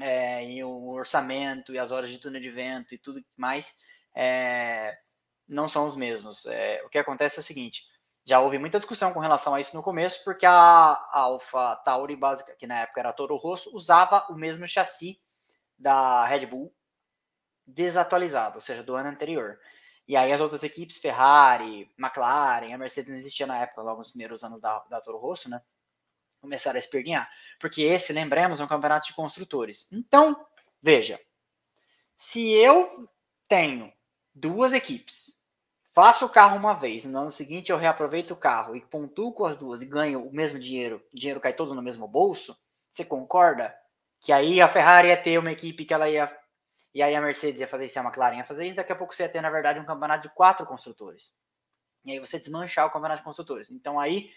É, e o orçamento e as horas de túnel de vento e tudo mais é, não são os mesmos. É, o que acontece é o seguinte: já houve muita discussão com relação a isso no começo, porque a Alpha Tauri, básica, que na época era Toro Rosso, usava o mesmo chassi da Red Bull desatualizado, ou seja, do ano anterior. E aí as outras equipes, Ferrari, McLaren, a Mercedes não existia na época, logo nos primeiros anos da, da Toro Rosso, né? Começaram a espernear. Porque esse, lembremos, é um campeonato de construtores. Então, veja. Se eu tenho duas equipes, faço o carro uma vez, no ano seguinte eu reaproveito o carro e pontuo com as duas e ganho o mesmo dinheiro, o dinheiro cai todo no mesmo bolso, você concorda? Que aí a Ferrari ia ter uma equipe que ela ia e aí a Mercedes ia fazer isso, a McLaren ia fazer isso, daqui a pouco você ia ter, na verdade, um campeonato de quatro construtores. E aí você desmanchar o campeonato de construtores. Então aí,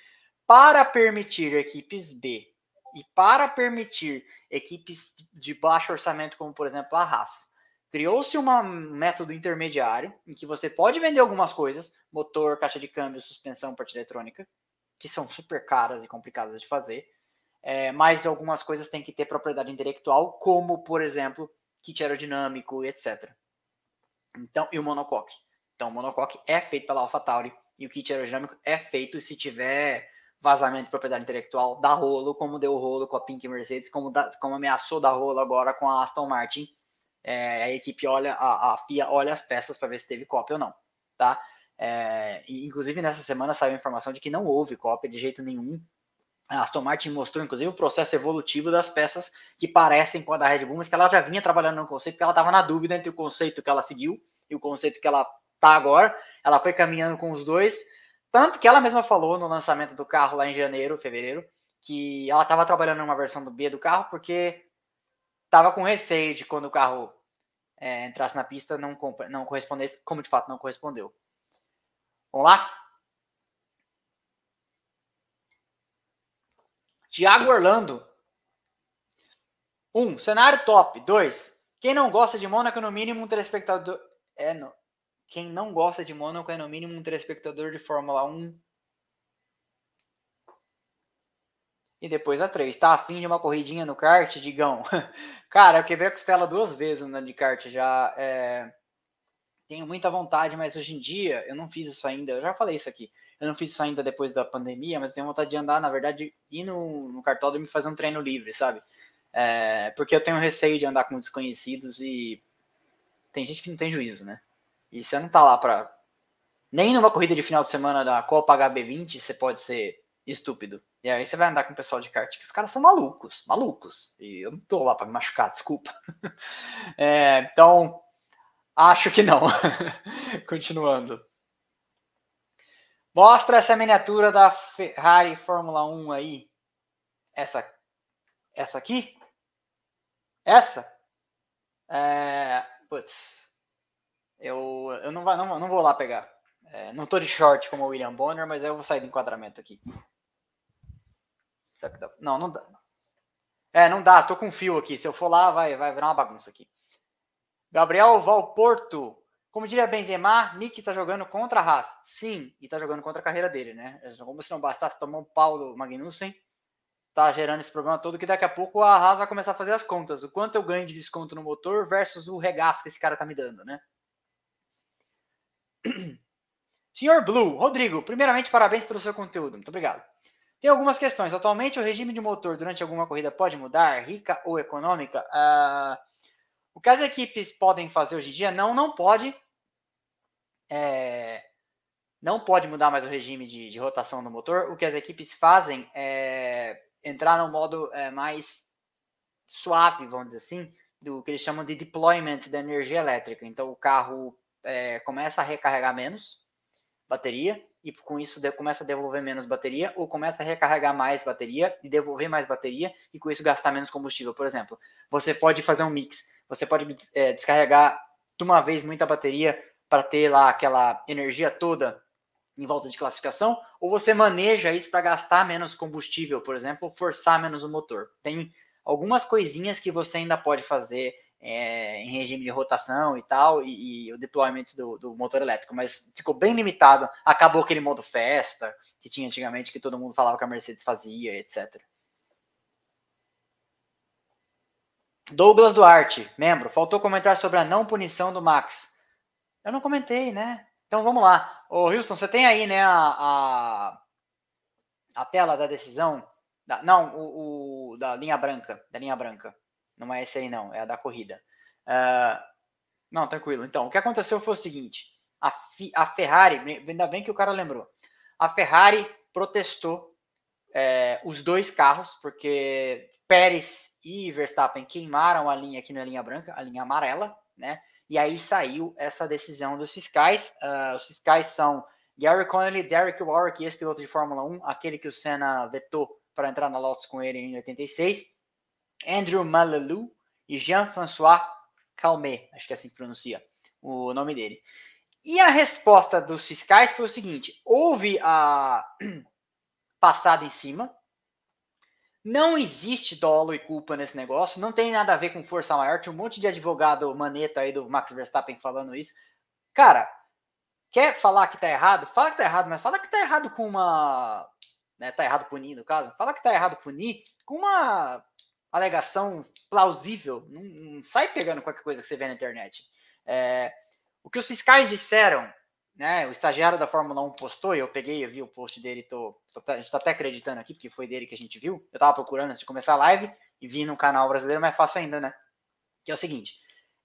para permitir equipes B e para permitir equipes de baixo orçamento, como por exemplo a Haas, criou-se um método intermediário em que você pode vender algumas coisas, motor, caixa de câmbio, suspensão, parte eletrônica, que são super caras e complicadas de fazer, é, mas algumas coisas têm que ter propriedade intelectual, como por exemplo kit aerodinâmico, etc. Então, e o monocoque. Então, o monocoque é feito pela AlphaTauri e o kit aerodinâmico é feito se tiver vazamento de propriedade intelectual da rolo, como deu rolo com a Pink Mercedes, como, da, como ameaçou dar rolo agora com a Aston Martin. É, a equipe olha, a, a, FIA olha as peças para ver se teve cópia ou não, tá? É, inclusive nessa semana saiu a informação de que não houve cópia de jeito nenhum. A Aston Martin mostrou, inclusive, o processo evolutivo das peças que parecem com a da Red Bull, mas que ela já vinha trabalhando no conceito, porque ela estava na dúvida entre o conceito que ela seguiu e o conceito que ela tá agora. Ela foi caminhando com os dois, tanto que ela mesma falou no lançamento do carro lá em janeiro, fevereiro, que ela estava trabalhando numa versão do B do carro porque estava com receio de quando o carro é, entrasse na pista não, não correspondesse, como de fato não correspondeu. Vamos lá? Tiago Orlando. Um, cenário top. Dois, quem não gosta de Mônaco, no mínimo um telespectador. É, no, quem não gosta de Mônaco é no mínimo um telespectador de Fórmula 1. E depois a 3. Tá afim de uma corridinha no kart, Digão? (laughs) Cara, eu quebrei a costela duas vezes andando de kart já. É... Tenho muita vontade, mas hoje em dia eu não fiz isso ainda. Eu já falei isso aqui. Eu não fiz isso ainda depois da pandemia, mas eu tenho vontade de andar, na verdade, ir no, no cartódromo e fazer um treino livre, sabe? É... Porque eu tenho receio de andar com desconhecidos e tem gente que não tem juízo, né? E você não tá lá pra. Nem numa corrida de final de semana da Copa HB20 você pode ser estúpido. E aí você vai andar com o pessoal de kart que os caras são malucos, malucos. E eu não tô lá pra me machucar, desculpa. (laughs) É, então, acho que não. (laughs) Continuando. Mostra essa miniatura da Ferrari Fórmula 1 aí. Essa, essa aqui? Essa? É, putz, eu, eu não, não, não vou lá pegar. É, não tô de short como o William Bonner, mas eu vou sair do enquadramento aqui. Não, não dá. É, não dá, tô com fio aqui. Se eu for lá, vai, vai virar uma bagunça aqui. Gabriel Valporto. Como diria Benzema, Nick tá jogando contra a Haas. Sim, e tá jogando contra a carreira dele, né? Como se não bastasse tomar um pau do Magnussen, tá gerando esse problema todo que daqui a pouco a Haas vai começar a fazer as contas. O quanto eu ganho de desconto no motor versus o regaço que esse cara tá me dando, né? (clears throat) Senhor Blue, Rodrigo, primeiramente parabéns pelo seu conteúdo. Muito obrigado. Tem algumas questões. Atualmente, o regime de motor durante alguma corrida pode mudar, rica ou econômica? Uh, o que as equipes podem fazer hoje em dia? Não, não pode. É, não pode mudar mais o regime de, de, rotação do motor. O que as equipes fazem é entrar no modo é, mais suave, vamos dizer assim, do que eles chamam de deployment da energia elétrica. Então, o carro é, começa a recarregar menos bateria e com isso começa a devolver menos bateria ou começa a recarregar mais bateria e devolver mais bateria e com isso gastar menos combustível. Por exemplo, você pode fazer um mix, você pode é, descarregar de uma vez muita bateria para ter lá aquela energia toda em volta de classificação, ou você maneja isso para gastar menos combustível, por exemplo, forçar menos o motor. Tem algumas coisinhas que você ainda pode fazer é, em regime de rotação e tal, e, e o deployment do, do, motor elétrico, mas ficou bem limitado. Acabou aquele modo festa que tinha antigamente, que todo mundo falava que a Mercedes fazia, etc. Douglas Duarte, membro, faltou comentar sobre a não punição do Max. Eu não comentei, né? Então vamos lá. Ô, Houston, você tem aí, né, a, a, a tela da decisão? Da, não, o, o, da linha branca, da linha branca. Não é esse aí, não, é a da corrida. Uh, não, tranquilo. Então, o que aconteceu foi o seguinte: a, a Ferrari, ainda bem que o cara lembrou, a Ferrari protestou é, os dois carros, porque Pérez e Verstappen queimaram a linha aqui na linha branca, a linha amarela, né? E aí saiu essa decisão dos fiscais. Uh, os fiscais são Gary Connelly, Derek Warwick, ex-piloto de Fórmula 1, aquele que o Senna vetou para entrar na Lotus com ele em 86, Andrew Malalou e Jean-François Calmet, acho que é assim que pronuncia o nome dele. E a resposta dos fiscais foi o seguinte: houve a (clears throat) passado em cima. Não existe dolo e culpa nesse negócio, não tem nada a ver com força maior. Tinha um monte de advogado maneta aí do Max Verstappen falando isso. Cara, quer falar que tá errado? Fala que tá errado, mas fala que tá errado com uma. Né, tá errado punir, no caso. Fala que tá errado punir com uma alegação plausível. Não, não sai pegando qualquer coisa que você vê na internet. É, o que os fiscais disseram né, o estagiário da Fórmula 1 postou, e eu peguei, eu vi o post dele, tô, tô, a gente tá até acreditando aqui, porque foi dele que a gente viu. Eu tava procurando antes de começar a live e vi no canal brasileiro, mas fácil ainda, né? Que é o seguinte: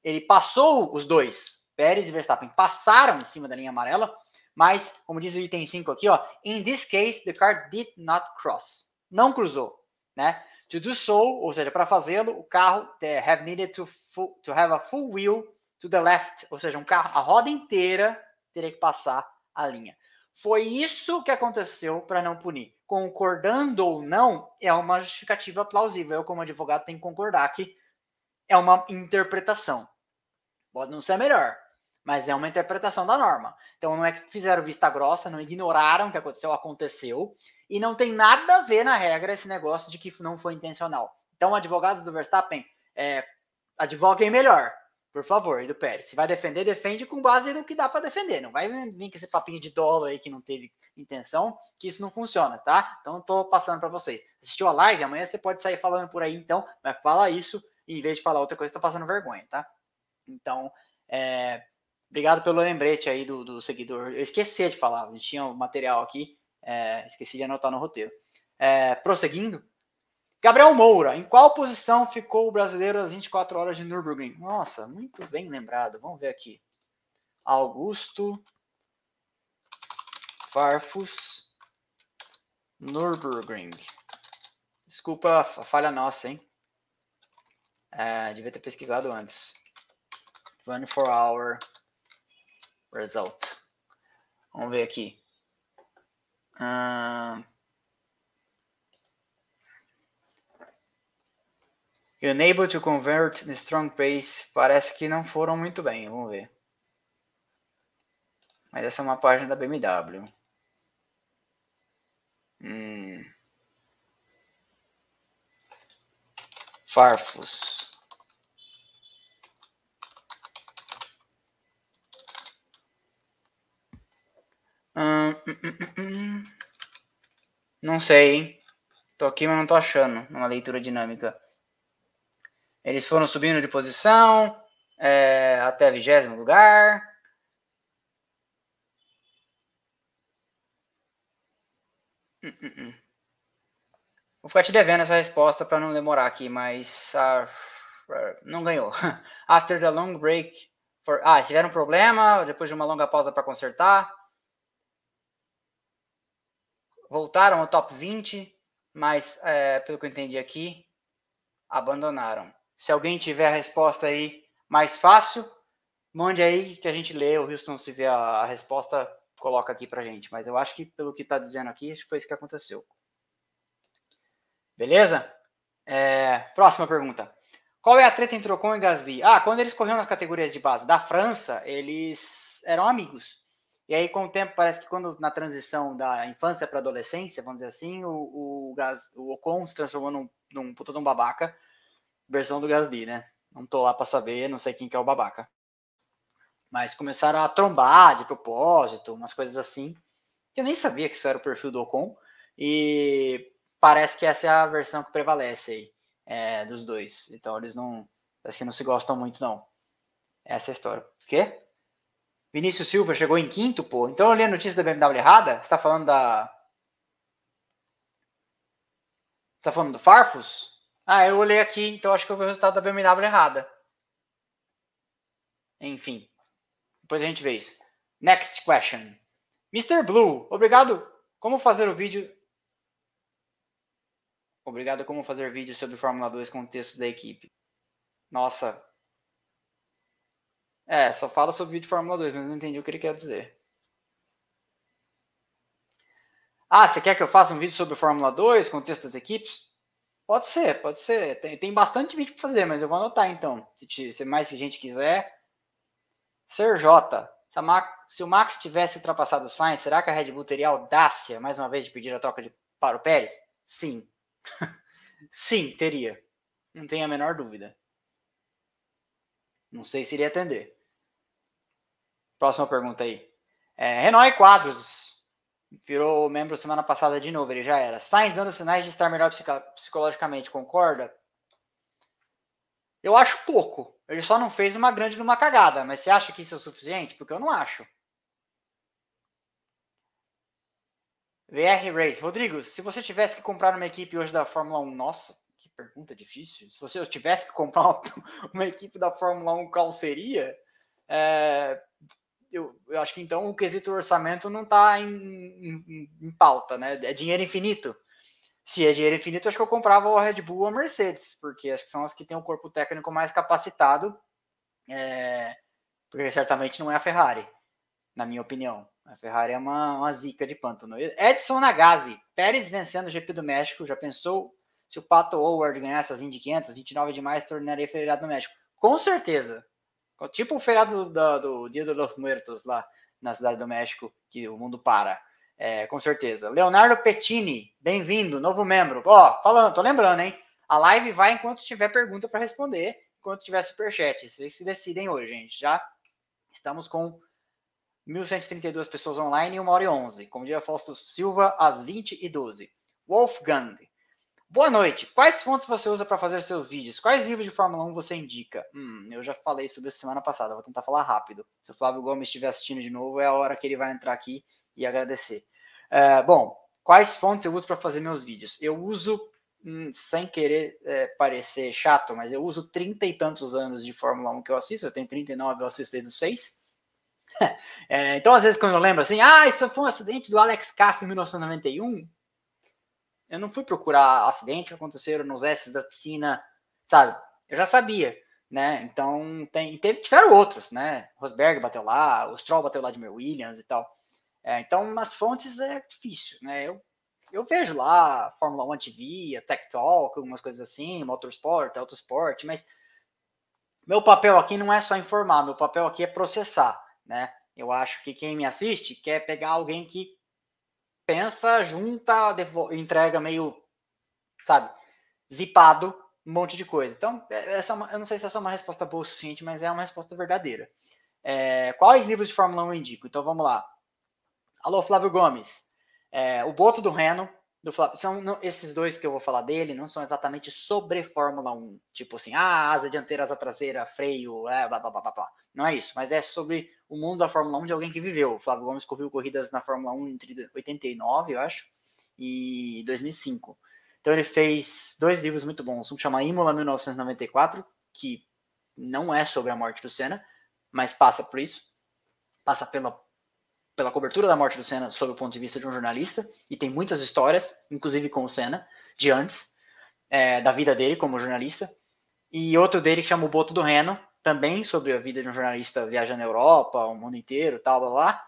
ele passou os dois, Pérez e Verstappen, passaram em cima da linha amarela, mas, como diz o item 5 aqui, ó, in this case, the car did not cross. Não cruzou, né? To do so, ou seja, para fazê-lo, o carro have needed to, full, to have a full wheel to the left, ou seja, um carro, a roda inteira teria que passar a linha. Foi isso que aconteceu para não punir. Concordando ou não, é uma justificativa plausível. Eu, como advogado, tenho que concordar que é uma interpretação. Pode não ser melhor, mas é uma interpretação da norma. Então não é que fizeram vista grossa, não ignoraram o que aconteceu, aconteceu, e não tem nada a ver na regra esse negócio de que não foi intencional. Então, advogados do Verstappen, é, advoguem melhor. Por favor, do Pérez. Se vai defender, defende com base no que dá para defender. Não vai vir com esse papinho de dólar aí que não teve intenção, que isso não funciona, tá? Então, tô passando para vocês. Assistiu a live? Amanhã você pode sair falando por aí, então, mas fala isso e em vez de falar outra coisa, tá passando vergonha, tá? Então, é, obrigado pelo lembrete aí do, do seguidor. Eu esqueci de falar, a gente tinha o um material aqui, é, esqueci de anotar no roteiro. É, prosseguindo, Gabriel Moura, em qual posição ficou o brasileiro às 24 horas de Nürburgring? Nossa, muito bem lembrado. Vamos ver aqui. Augusto Farfus Nürburgring. Desculpa a falha nossa, hein? É, devia ter pesquisado antes. 24 hour result. Vamos ver aqui. Uh, Unable to convert the strong pace. Parece que não foram muito bem. Vamos ver. Mas essa é uma página da BMW. Hum. Farfus. Hum, hum, hum, não sei, hein? Tô aqui, mas não tô achando uma leitura dinâmica. Eles foram subindo de posição é, até vigésimo lugar. Vou ficar te devendo essa resposta para não demorar aqui, mas uh, não ganhou. (laughs) After the long break. For, ah, tiveram um problema depois de uma longa pausa para consertar. Voltaram ao top 20, mas é, pelo que eu entendi aqui, abandonaram. Se alguém tiver a resposta aí mais fácil, mande aí que a gente lê. O Houston, se vê a, a resposta, coloca aqui pra gente. Mas eu acho que, pelo que tá dizendo aqui, acho que foi isso que aconteceu. Beleza? É, próxima pergunta. Qual é a treta entre Ocon e Gasly? Ah, quando eles corriam nas categorias de base da França, eles eram amigos. E aí, com o tempo, parece que quando na transição da infância para adolescência, vamos dizer assim, o, o, Gas, o Ocon se transformou num, num puta de um babaca versão do Gasly, né? Não tô lá para saber, não sei quem que é o babaca. Mas começaram a trombar de propósito, umas coisas assim. Eu nem sabia que isso era o perfil do Ocon. E parece que essa é a versão que prevalece aí é, dos dois. Então eles não. Parece que não se gostam muito, não. Essa é a história. O quê? Vinícius Silva chegou em quinto, pô. Então eu li a notícia da BMW errada? Você tá falando da. Você tá falando do Farfus? Ah, eu olhei aqui, então acho que eu vi o resultado da BMW errada. Enfim. Depois a gente vê isso. Next question. Mr. Blue, obrigado. Como fazer o vídeo. Obrigado como fazer vídeo sobre Fórmula 2 com o texto da equipe. Nossa. É, só fala sobre vídeo de Fórmula 2, mas não entendi o que ele quer dizer. Ah, você quer que eu faça um vídeo sobre Fórmula 2 com o texto das equipes? Pode ser, pode ser. Tem, tem bastante vídeo para fazer, mas eu vou anotar então. Se, se mais gente quiser. Ser J. Se, se, o Max tivesse ultrapassado o Sainz, será que a Red Bull teria audácia, mais uma vez, de pedir a troca de para o Pérez? Sim. (laughs) Sim, teria. Não tenho a menor dúvida. Não sei se iria atender. Próxima pergunta aí. É, Renoi Quadros virou membro semana passada de novo, ele já era. Sainz dando sinais de estar melhor psicologicamente, concorda? Eu acho pouco. Ele só não fez uma grande numa cagada, mas você acha que isso é o suficiente? Porque eu não acho. VR Race. Rodrigo, se você tivesse que comprar uma equipe hoje da Fórmula 1, nossa, que pergunta difícil. Se você tivesse que comprar uma, (laughs) uma equipe da Fórmula 1, qual seria? É, eu, eu, acho que então o quesito orçamento não está em, em, em, pauta, né? É dinheiro infinito. Se é dinheiro infinito, acho que eu comprava o Red Bull ou a Mercedes, porque acho que são as que têm o corpo técnico mais capacitado, é, porque certamente não é a Ferrari, na minha opinião. A Ferrari é uma, uma zica de pântano. Edson Nagase, Pérez vencendo o GP do México. Já pensou se o Pato Howard ganhasse as Indy 500, 29 de maio, tornaria feriado no México? Com certeza. Tipo o feriado do, do Dia dos Muertos lá na cidade do México, que o mundo para. É, com certeza. Leonardo Pettini, bem-vindo, novo membro. Ó, falando, tô lembrando, hein? A live vai enquanto tiver pergunta para responder, enquanto tiver superchat. Vocês se decidem hoje, gente. Já estamos com 1.132 pessoas online e 1 hora e 11. Como dia Fausto Silva, às 20 e 12. Wolfgang. Boa noite. Quais fontes você usa para fazer seus vídeos? Quais livros de Fórmula 1 você indica? Hum, eu já falei sobre isso semana passada, vou tentar falar rápido. Se o Flávio Gomes estiver assistindo de novo, é a hora que ele vai entrar aqui e agradecer. É, bom, quais fontes eu uso para fazer meus vídeos? Eu uso, hum, sem querer é, parecer chato, mas eu uso trinta e tantos anos de Fórmula 1 que eu assisto. Eu tenho 39, eu assisto desde os 6. (laughs) É, então, às vezes, quando eu lembro assim, ah, isso foi um acidente do Alex Caff em 1991, eu não fui procurar acidentes que aconteceram nos S da piscina, sabe? Eu já sabia, né? Então, tem, teve, tiveram outros, né? Rosberg bateu lá, o Stroll bateu lá de Mer Williams e tal. É, então, nas fontes é difícil, né? Eu, eu vejo lá Fórmula 1 TV, Tech Talk, algumas coisas assim, Motorsport, Autosport, mas meu papel aqui não é só informar, meu papel aqui é processar né? Eu acho que quem me assiste quer pegar alguém que pensa, junta, entrega meio, sabe, zipado um monte de coisa. Então, é, essa é eu não sei se essa é uma resposta boa o suficiente, mas é uma resposta verdadeira. É, quais livros de Fórmula 1 eu indico? Então vamos lá. Alô, Flávio Gomes. É, o Boto do Reno, do Flávio. São não, esses dois que eu vou falar dele, não são exatamente sobre Fórmula 1. Tipo assim, ah, asa dianteira, asa traseira, freio, é, blá, blá, blá, blá, blá. Não é isso, mas é sobre o mundo da Fórmula 1 de alguém que viveu. O Flávio Gomes correu corridas na Fórmula 1 entre 89, eu acho, e 2005. Então ele fez dois livros muito bons. Um chama Imola 1994, que não é sobre a morte do Senna, mas passa por isso. Passa pela, pela cobertura da morte do Senna sob o ponto de vista de um jornalista. E tem muitas histórias, inclusive com o Senna, de antes, é, da vida dele como jornalista. E outro dele que chama O Boto do Reno, também sobre a vida de um jornalista viajando na Europa, o mundo inteiro, tal, blá, blá.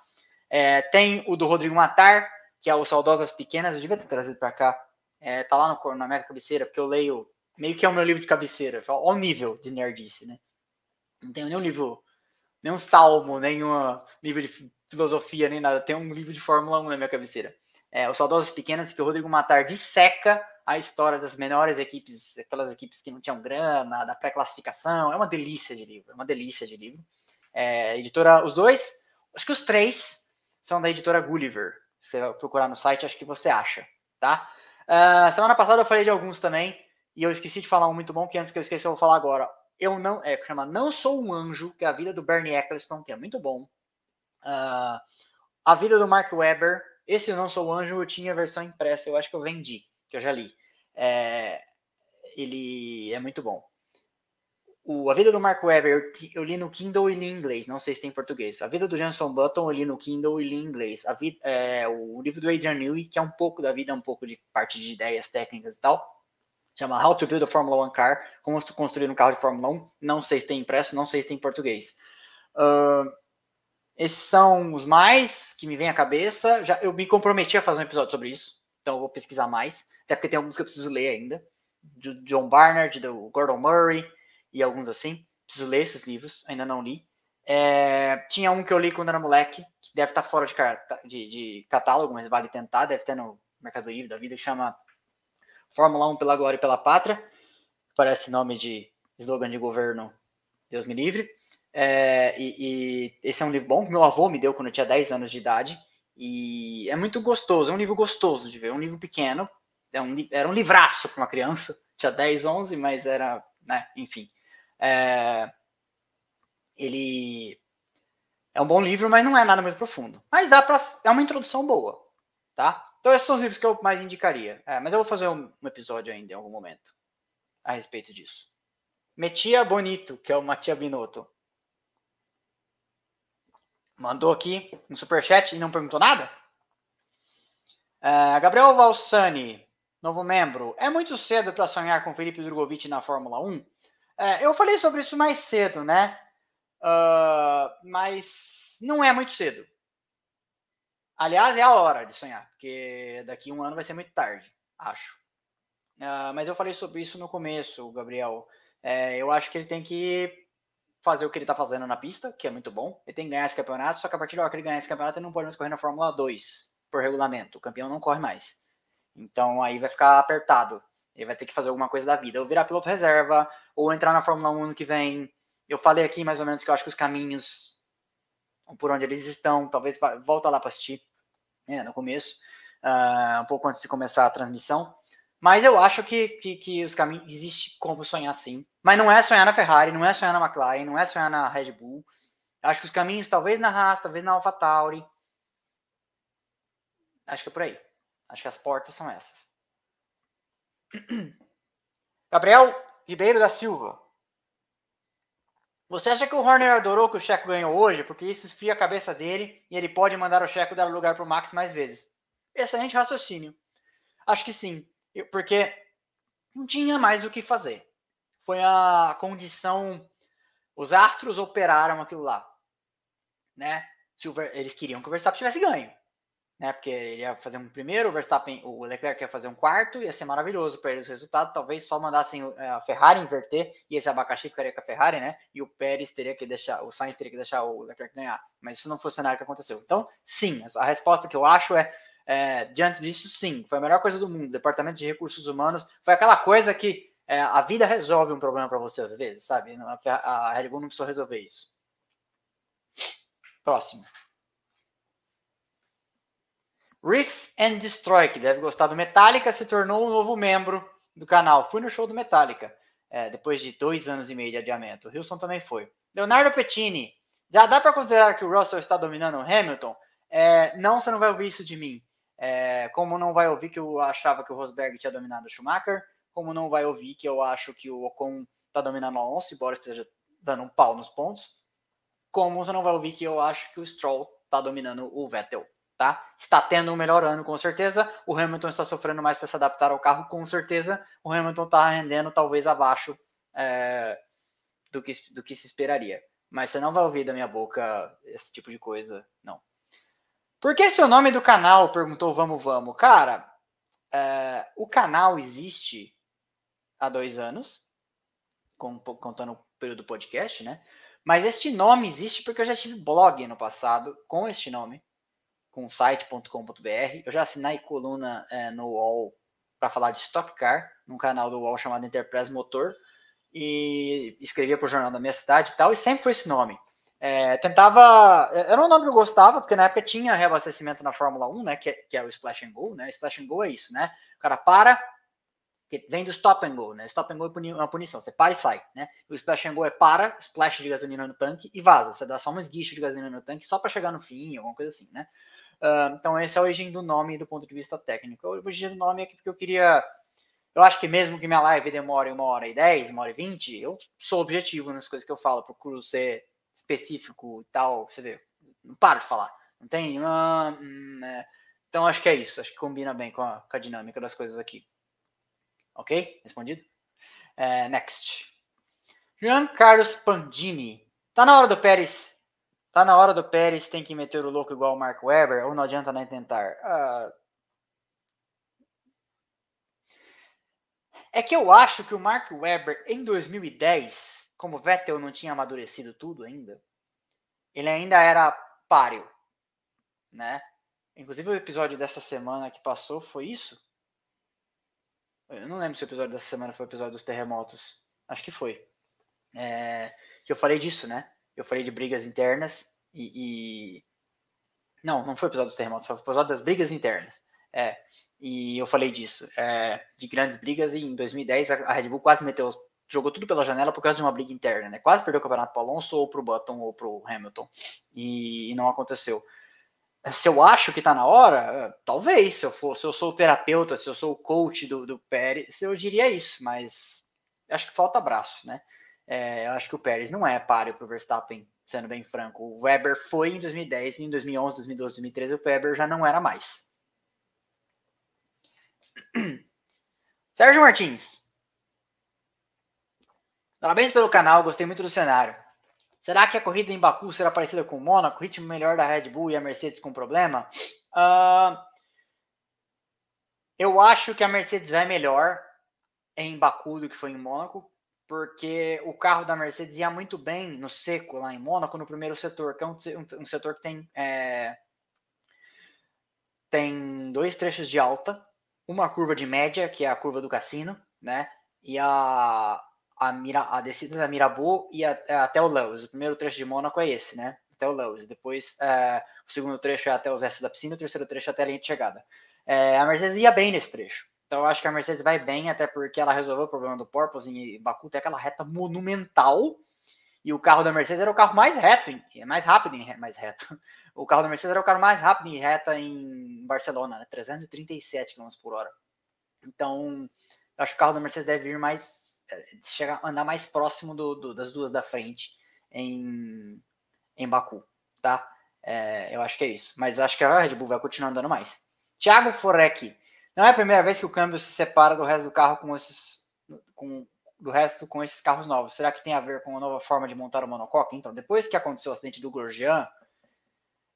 É, tem o do Rodrigo Matar, que é o Saudosas Pequenas, eu devia ter trazido para cá. É, tá lá no, na minha cabeceira, porque eu leio, meio que é o meu livro de cabeceira. Olha o nível de nerdice, né? Não tenho nenhum livro, nenhum salmo, nenhum livro de filosofia, nem nada. Tem um livro de Fórmula 1 na minha cabeceira. É, o Saudosas Pequenas, que o Rodrigo Matar disseca a história das menores equipes, aquelas equipes que não tinham grana, da pré-classificação. É uma delícia de livro, é uma delícia de livro. É, editora, os dois, acho que os três são da editora Gulliver. Se você procurar no site, acho que você acha, tá? Uh, semana passada eu falei de alguns também, e eu esqueci de falar um muito bom, que antes que eu esqueci eu vou falar agora. Eu não, é, chama Não Sou um Anjo, que é a vida do Bernie Eccleston, que é muito bom. Uh, a vida do Mark Webber, esse Não Sou Anjo eu tinha a versão impressa, eu acho que eu vendi que eu já li. É, ele é muito bom. O, a vida do Mark Webber eu, eu, li no Kindle e li em inglês, não sei se tem em português. A vida do Jenson Button eu li no Kindle e li em inglês. A é, o livro do Adrian Newey, que é um pouco da vida, um pouco de parte de ideias técnicas e tal. Chama How to Build a Formula One Car, como construir um carro de Fórmula 1. Não sei se tem impresso, não sei se tem em português. Uh, esses são os mais que me vêm à cabeça. Já, eu me comprometi a fazer um episódio sobre isso, então eu vou pesquisar mais até porque tem alguns que eu preciso ler ainda, do John Barnard, do Gordon Murray e alguns assim. Preciso ler esses livros, ainda não li. É, tinha um que eu li quando era moleque, que deve estar fora de, de, de, catálogo, mas vale tentar, deve ter no Mercado Livre da vida, que chama Fórmula 1 pela Glória e pela Pátria. Parece nome de slogan de governo, Deus me livre. É, e, e, esse é um livro bom que meu avô me deu quando eu tinha 10 anos de idade. E é muito gostoso, é um livro gostoso de ver, é um livro pequeno. É um, era um livraço para uma criança, (laughs) tinha 10, 11, mas era, né, enfim. É, ele é um bom livro, mas não é nada muito profundo. Mas dá para é uma introdução boa, tá? Então esses são os livros que eu mais indicaria. É, mas eu vou fazer um, um, episódio ainda em algum momento a respeito disso. Metia Bonito, que é o Matia Binotto. Mandou aqui no superchat e não perguntou nada? Uh, Gabriel Valsani, novo membro. É muito cedo para sonhar com Felipe Drogovic na Fórmula 1? Uh, é, eu falei sobre isso mais cedo, né? Uh, mas não é muito cedo. Aliás, é a hora de sonhar, porque daqui a um ano vai ser muito tarde, acho. Uh, mas eu falei sobre isso no começo, Gabriel. É, eu acho que ele tem que fazer o que ele está fazendo na pista, que é muito bom. Ele tem que ganhar esse campeonato, só que a partir da hora que ele ganhar esse campeonato, ele não pode mais correr na Fórmula 2, por regulamento. O campeão não corre mais. Então aí vai ficar apertado. Ele vai ter que fazer alguma coisa da vida. Ou virar piloto reserva, ou entrar na Fórmula 1 ano que vem. Eu falei aqui mais ou menos que eu acho que os caminhos por onde eles estão, talvez volta lá para assistir, né, no começo, uh, um pouco antes de começar a transmissão. Mas eu acho que, que, que os caminhos existe como sonhar sim. Mas não é sonhar na Ferrari, não é sonhar na McLaren, não é sonhar na Red Bull. Eu acho que os caminhos, talvez na Haas, talvez na AlphaTauri. Acho que é por aí. Acho que as portas são essas. (clears throat) Gabriel Ribeiro da Silva. Você acha que o Horner adorou que o Checo ganhou hoje? Porque isso esfria a cabeça dele e ele pode mandar o Checo dar lugar para o Max mais vezes. Excelente raciocínio. Acho que sim porque não tinha mais o que fazer. Foi a condição. Os astros operaram aquilo lá. Né? Eles queriam que o Verstappen tivesse ganho. Né? Porque ele ia fazer um primeiro, o Verstappen, o Leclerc ia fazer um quarto, ia ser maravilhoso para eles o resultado. Talvez só mandassem é, a Ferrari inverter e esse abacaxi ficaria com a Ferrari, né? E o Pérez teria que deixar, o Sainz teria que deixar o Leclerc ganhar. Mas isso não foi o cenário que aconteceu. Então, sim, a resposta que eu acho é é, diante disso, sim, foi a melhor coisa do mundo. Departamento de Recursos Humanos foi aquela coisa que é, a vida resolve um problema para você às vezes, sabe? A, a Red Bull não precisou resolver isso. Próximo. Riff and Destroy, que deve gostar do Metallica, se tornou um novo membro do canal. Fui no show do Metallica, é, depois de dois anos e meio de adiamento. O Wilson também foi. Leonardo Pettini, já dá para considerar que o Russell está dominando o Hamilton? É, não, você não vai ouvir isso de mim. É, como não vai ouvir que eu achava que o Rosberg tinha dominado o Schumacher, como não vai ouvir que eu acho que o Ocon está dominando o Alonso, embora esteja dando um pau nos pontos, como você não vai ouvir que eu acho que o Stroll está dominando o Vettel, tá? Está tendo um melhor ano, com certeza. O Hamilton está sofrendo mais para se adaptar ao carro, com certeza. O Hamilton está rendendo talvez abaixo é, do, que, do que se esperaria. Mas você não vai ouvir da minha boca esse tipo de coisa, não. Por que seu nome do canal? Perguntou Vamos Vamos. Cara, é, o canal existe há dois anos, contando o período do podcast, né? Mas este nome existe porque eu já tive blog no passado com este nome, com site.com.br. Eu já assinei coluna é, no UOL para falar de Stock Car, num canal do UOL chamado Enterprise Motor, e escrevia para o jornal da minha cidade e tal, e sempre foi esse nome. É, tentava. Era um nome que eu gostava, porque na época tinha reabastecimento na Fórmula 1, né? Que é, que é o Splash and Go, né? Splash and Go é isso, né? O cara para, que vem do stop and go, né? Stop and go é uma punição, você para e sai, né? O splash and go é para, splash de gasolina no tanque e vaza. Você dá só um esguicho de gasolina no tanque só para chegar no fim, alguma coisa assim, né? Uh, então, essa é a origem do nome do ponto de vista técnico. A origem do nome é porque eu queria. Eu acho que mesmo que minha live demore uma hora e dez, uma hora e vinte, eu sou objetivo nas coisas que eu falo, procuro ser específico e tal, você vê, não paro de falar. Não tem. Ah, hum, é. Então acho que é isso. Acho que combina bem com a, com a dinâmica das coisas aqui. Ok? Respondido? É, next. Jean Carlos Pandini. Tá na hora do Pérez. Tá na hora do Pérez, tem que meter o louco igual o Mark Webber, ou não adianta nem tentar? Ah, é que eu acho que o Mark Webber em 2010 como Vettel não tinha amadurecido tudo ainda, ele ainda era páreo, né? inclusive o episódio dessa semana que passou foi isso? Eu não lembro se o episódio dessa semana foi o episódio dos terremotos. Acho que foi. É, que eu falei disso, né? Eu falei de brigas internas e, e... Não, não foi o episódio dos terremotos, foi o episódio das brigas internas. É, e eu falei disso, é, de grandes brigas, e em 2010 a Red Bull quase meteu, jogou tudo pela janela por causa de uma briga interna, né? Quase perdeu o campeonato pro Alonso, ou pro Button, ou pro Hamilton, e, e não aconteceu. Se eu acho que tá na hora, talvez, se eu, for, se eu sou o terapeuta, se eu sou o coach do, do Pérez, eu diria isso, mas acho que falta braço, né? É, eu acho que o Pérez não é páreo para o Verstappen, sendo bem franco. O Weber foi em 2010, em 2011, 2012, 2013, o Weber já não era mais. (clears throat) Sérgio Martins. Parabéns pelo canal, gostei muito do cenário. Será que a corrida em Baku será parecida com o Mônaco? Ritmo melhor da Red Bull e a Mercedes com problema? Uh, eu acho que a Mercedes é melhor em Baku do que foi em Mônaco, porque o carro da Mercedes ia muito bem no seco lá em Mônaco, no primeiro setor, que é um, um, um setor que tem, é, tem dois trechos de alta uma curva de média, que é a curva do cassino, né? E a, a, mira, a descida da Mirabeau e a, é, até o Lewis. O primeiro trecho de Mônaco é esse, né? Até o Lewis. Depois, é, o segundo trecho é até os S da piscina, o terceiro trecho é até a linha de chegada. É, a Mercedes ia bem nesse trecho. Então eu acho que a Mercedes vai bem, até porque ela resolveu o problema do porpoise em Baku, tem aquela reta monumental. E o carro da Mercedes era o carro mais reto, mais rápido mais reto. O carro da Mercedes era o carro mais rápido em reta em Barcelona, né? 337 km por hora. Então, eu acho que o carro da Mercedes deve vir mais. Chegar, andar mais próximo do, do, das duas da frente em, em Baku, tá? É, eu acho que é isso. Mas acho que a Red Bull vai continuar andando mais. Thiago Forek. Não é a primeira vez que o câmbio se separa do resto do carro com esses. Com, do resto com esses carros novos. Será que tem a ver com a nova forma de montar o monocoque? Então, depois que aconteceu o acidente do Grosjean,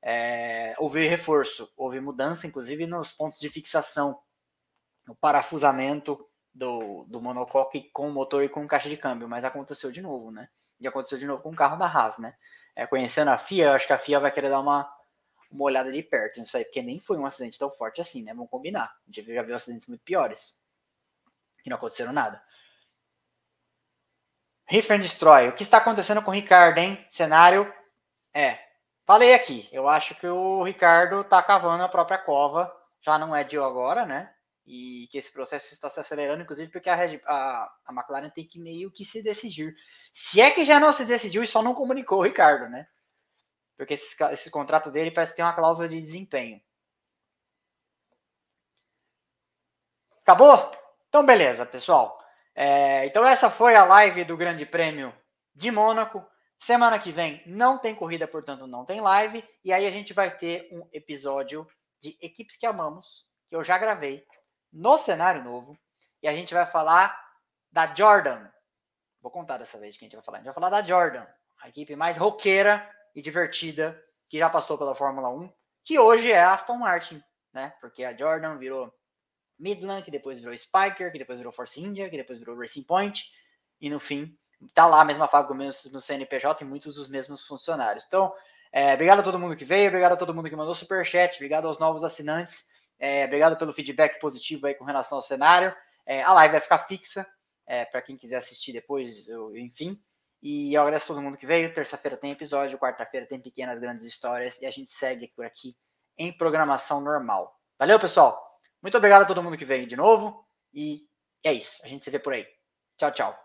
é, houve reforço, houve mudança, inclusive, nos pontos de fixação, no parafusamento do, do monocoque com motor e com caixa de câmbio, mas aconteceu de novo, né? E aconteceu de novo com o carro da Haas, né? É, conhecendo a FIA, eu acho que a FIA vai querer dar uma, uma olhada de perto nisso aí, porque nem foi um acidente tão forte assim, né? Vamos combinar. A gente já viu acidentes muito piores. E não aconteceram nada. Riff and Destroy. O que está acontecendo com o Ricardo, hein? Cenário é Falei aqui, eu acho que o Ricardo está cavando a própria cova, já não é de agora, né? E que esse processo está se acelerando, inclusive porque a, Red, a, a McLaren tem que meio que se decidir. Se é que já não se decidiu e só não comunicou o Ricardo, né? Porque esse, esse contrato dele parece ter uma cláusula de desempenho. Acabou? Então, beleza, pessoal. É, então, essa foi a live do Grande Prêmio de Mônaco. Semana que vem não tem corrida, portanto não tem live. E aí a gente vai ter um episódio de Equipes que Amamos, que eu já gravei no cenário novo. E a gente vai falar da Jordan. Vou contar dessa vez que a gente vai falar. A gente vai falar da Jordan, a equipe mais roqueira e divertida que já passou pela Fórmula 1, que hoje é a Aston Martin, né? Porque a Jordan virou Midland, que depois virou Spiker, que depois virou Force India, que depois virou Racing Point, e no fim tá lá a mesma fábrica, o mesmo CNPJ e muitos dos mesmos funcionários. Então, é, obrigado a todo mundo que veio, obrigado a todo mundo que mandou superchat, obrigado aos novos assinantes, é, obrigado pelo feedback positivo aí com relação ao cenário. É, a live vai ficar fixa é, para quem quiser assistir depois, eu, enfim. E eu agradeço a todo mundo que veio. Terça-feira tem episódio, quarta-feira tem pequenas grandes histórias e a gente segue por aqui em programação normal. Valeu, pessoal. Muito obrigado a todo mundo que veio de novo e é isso. A gente se vê por aí. Tchau, tchau.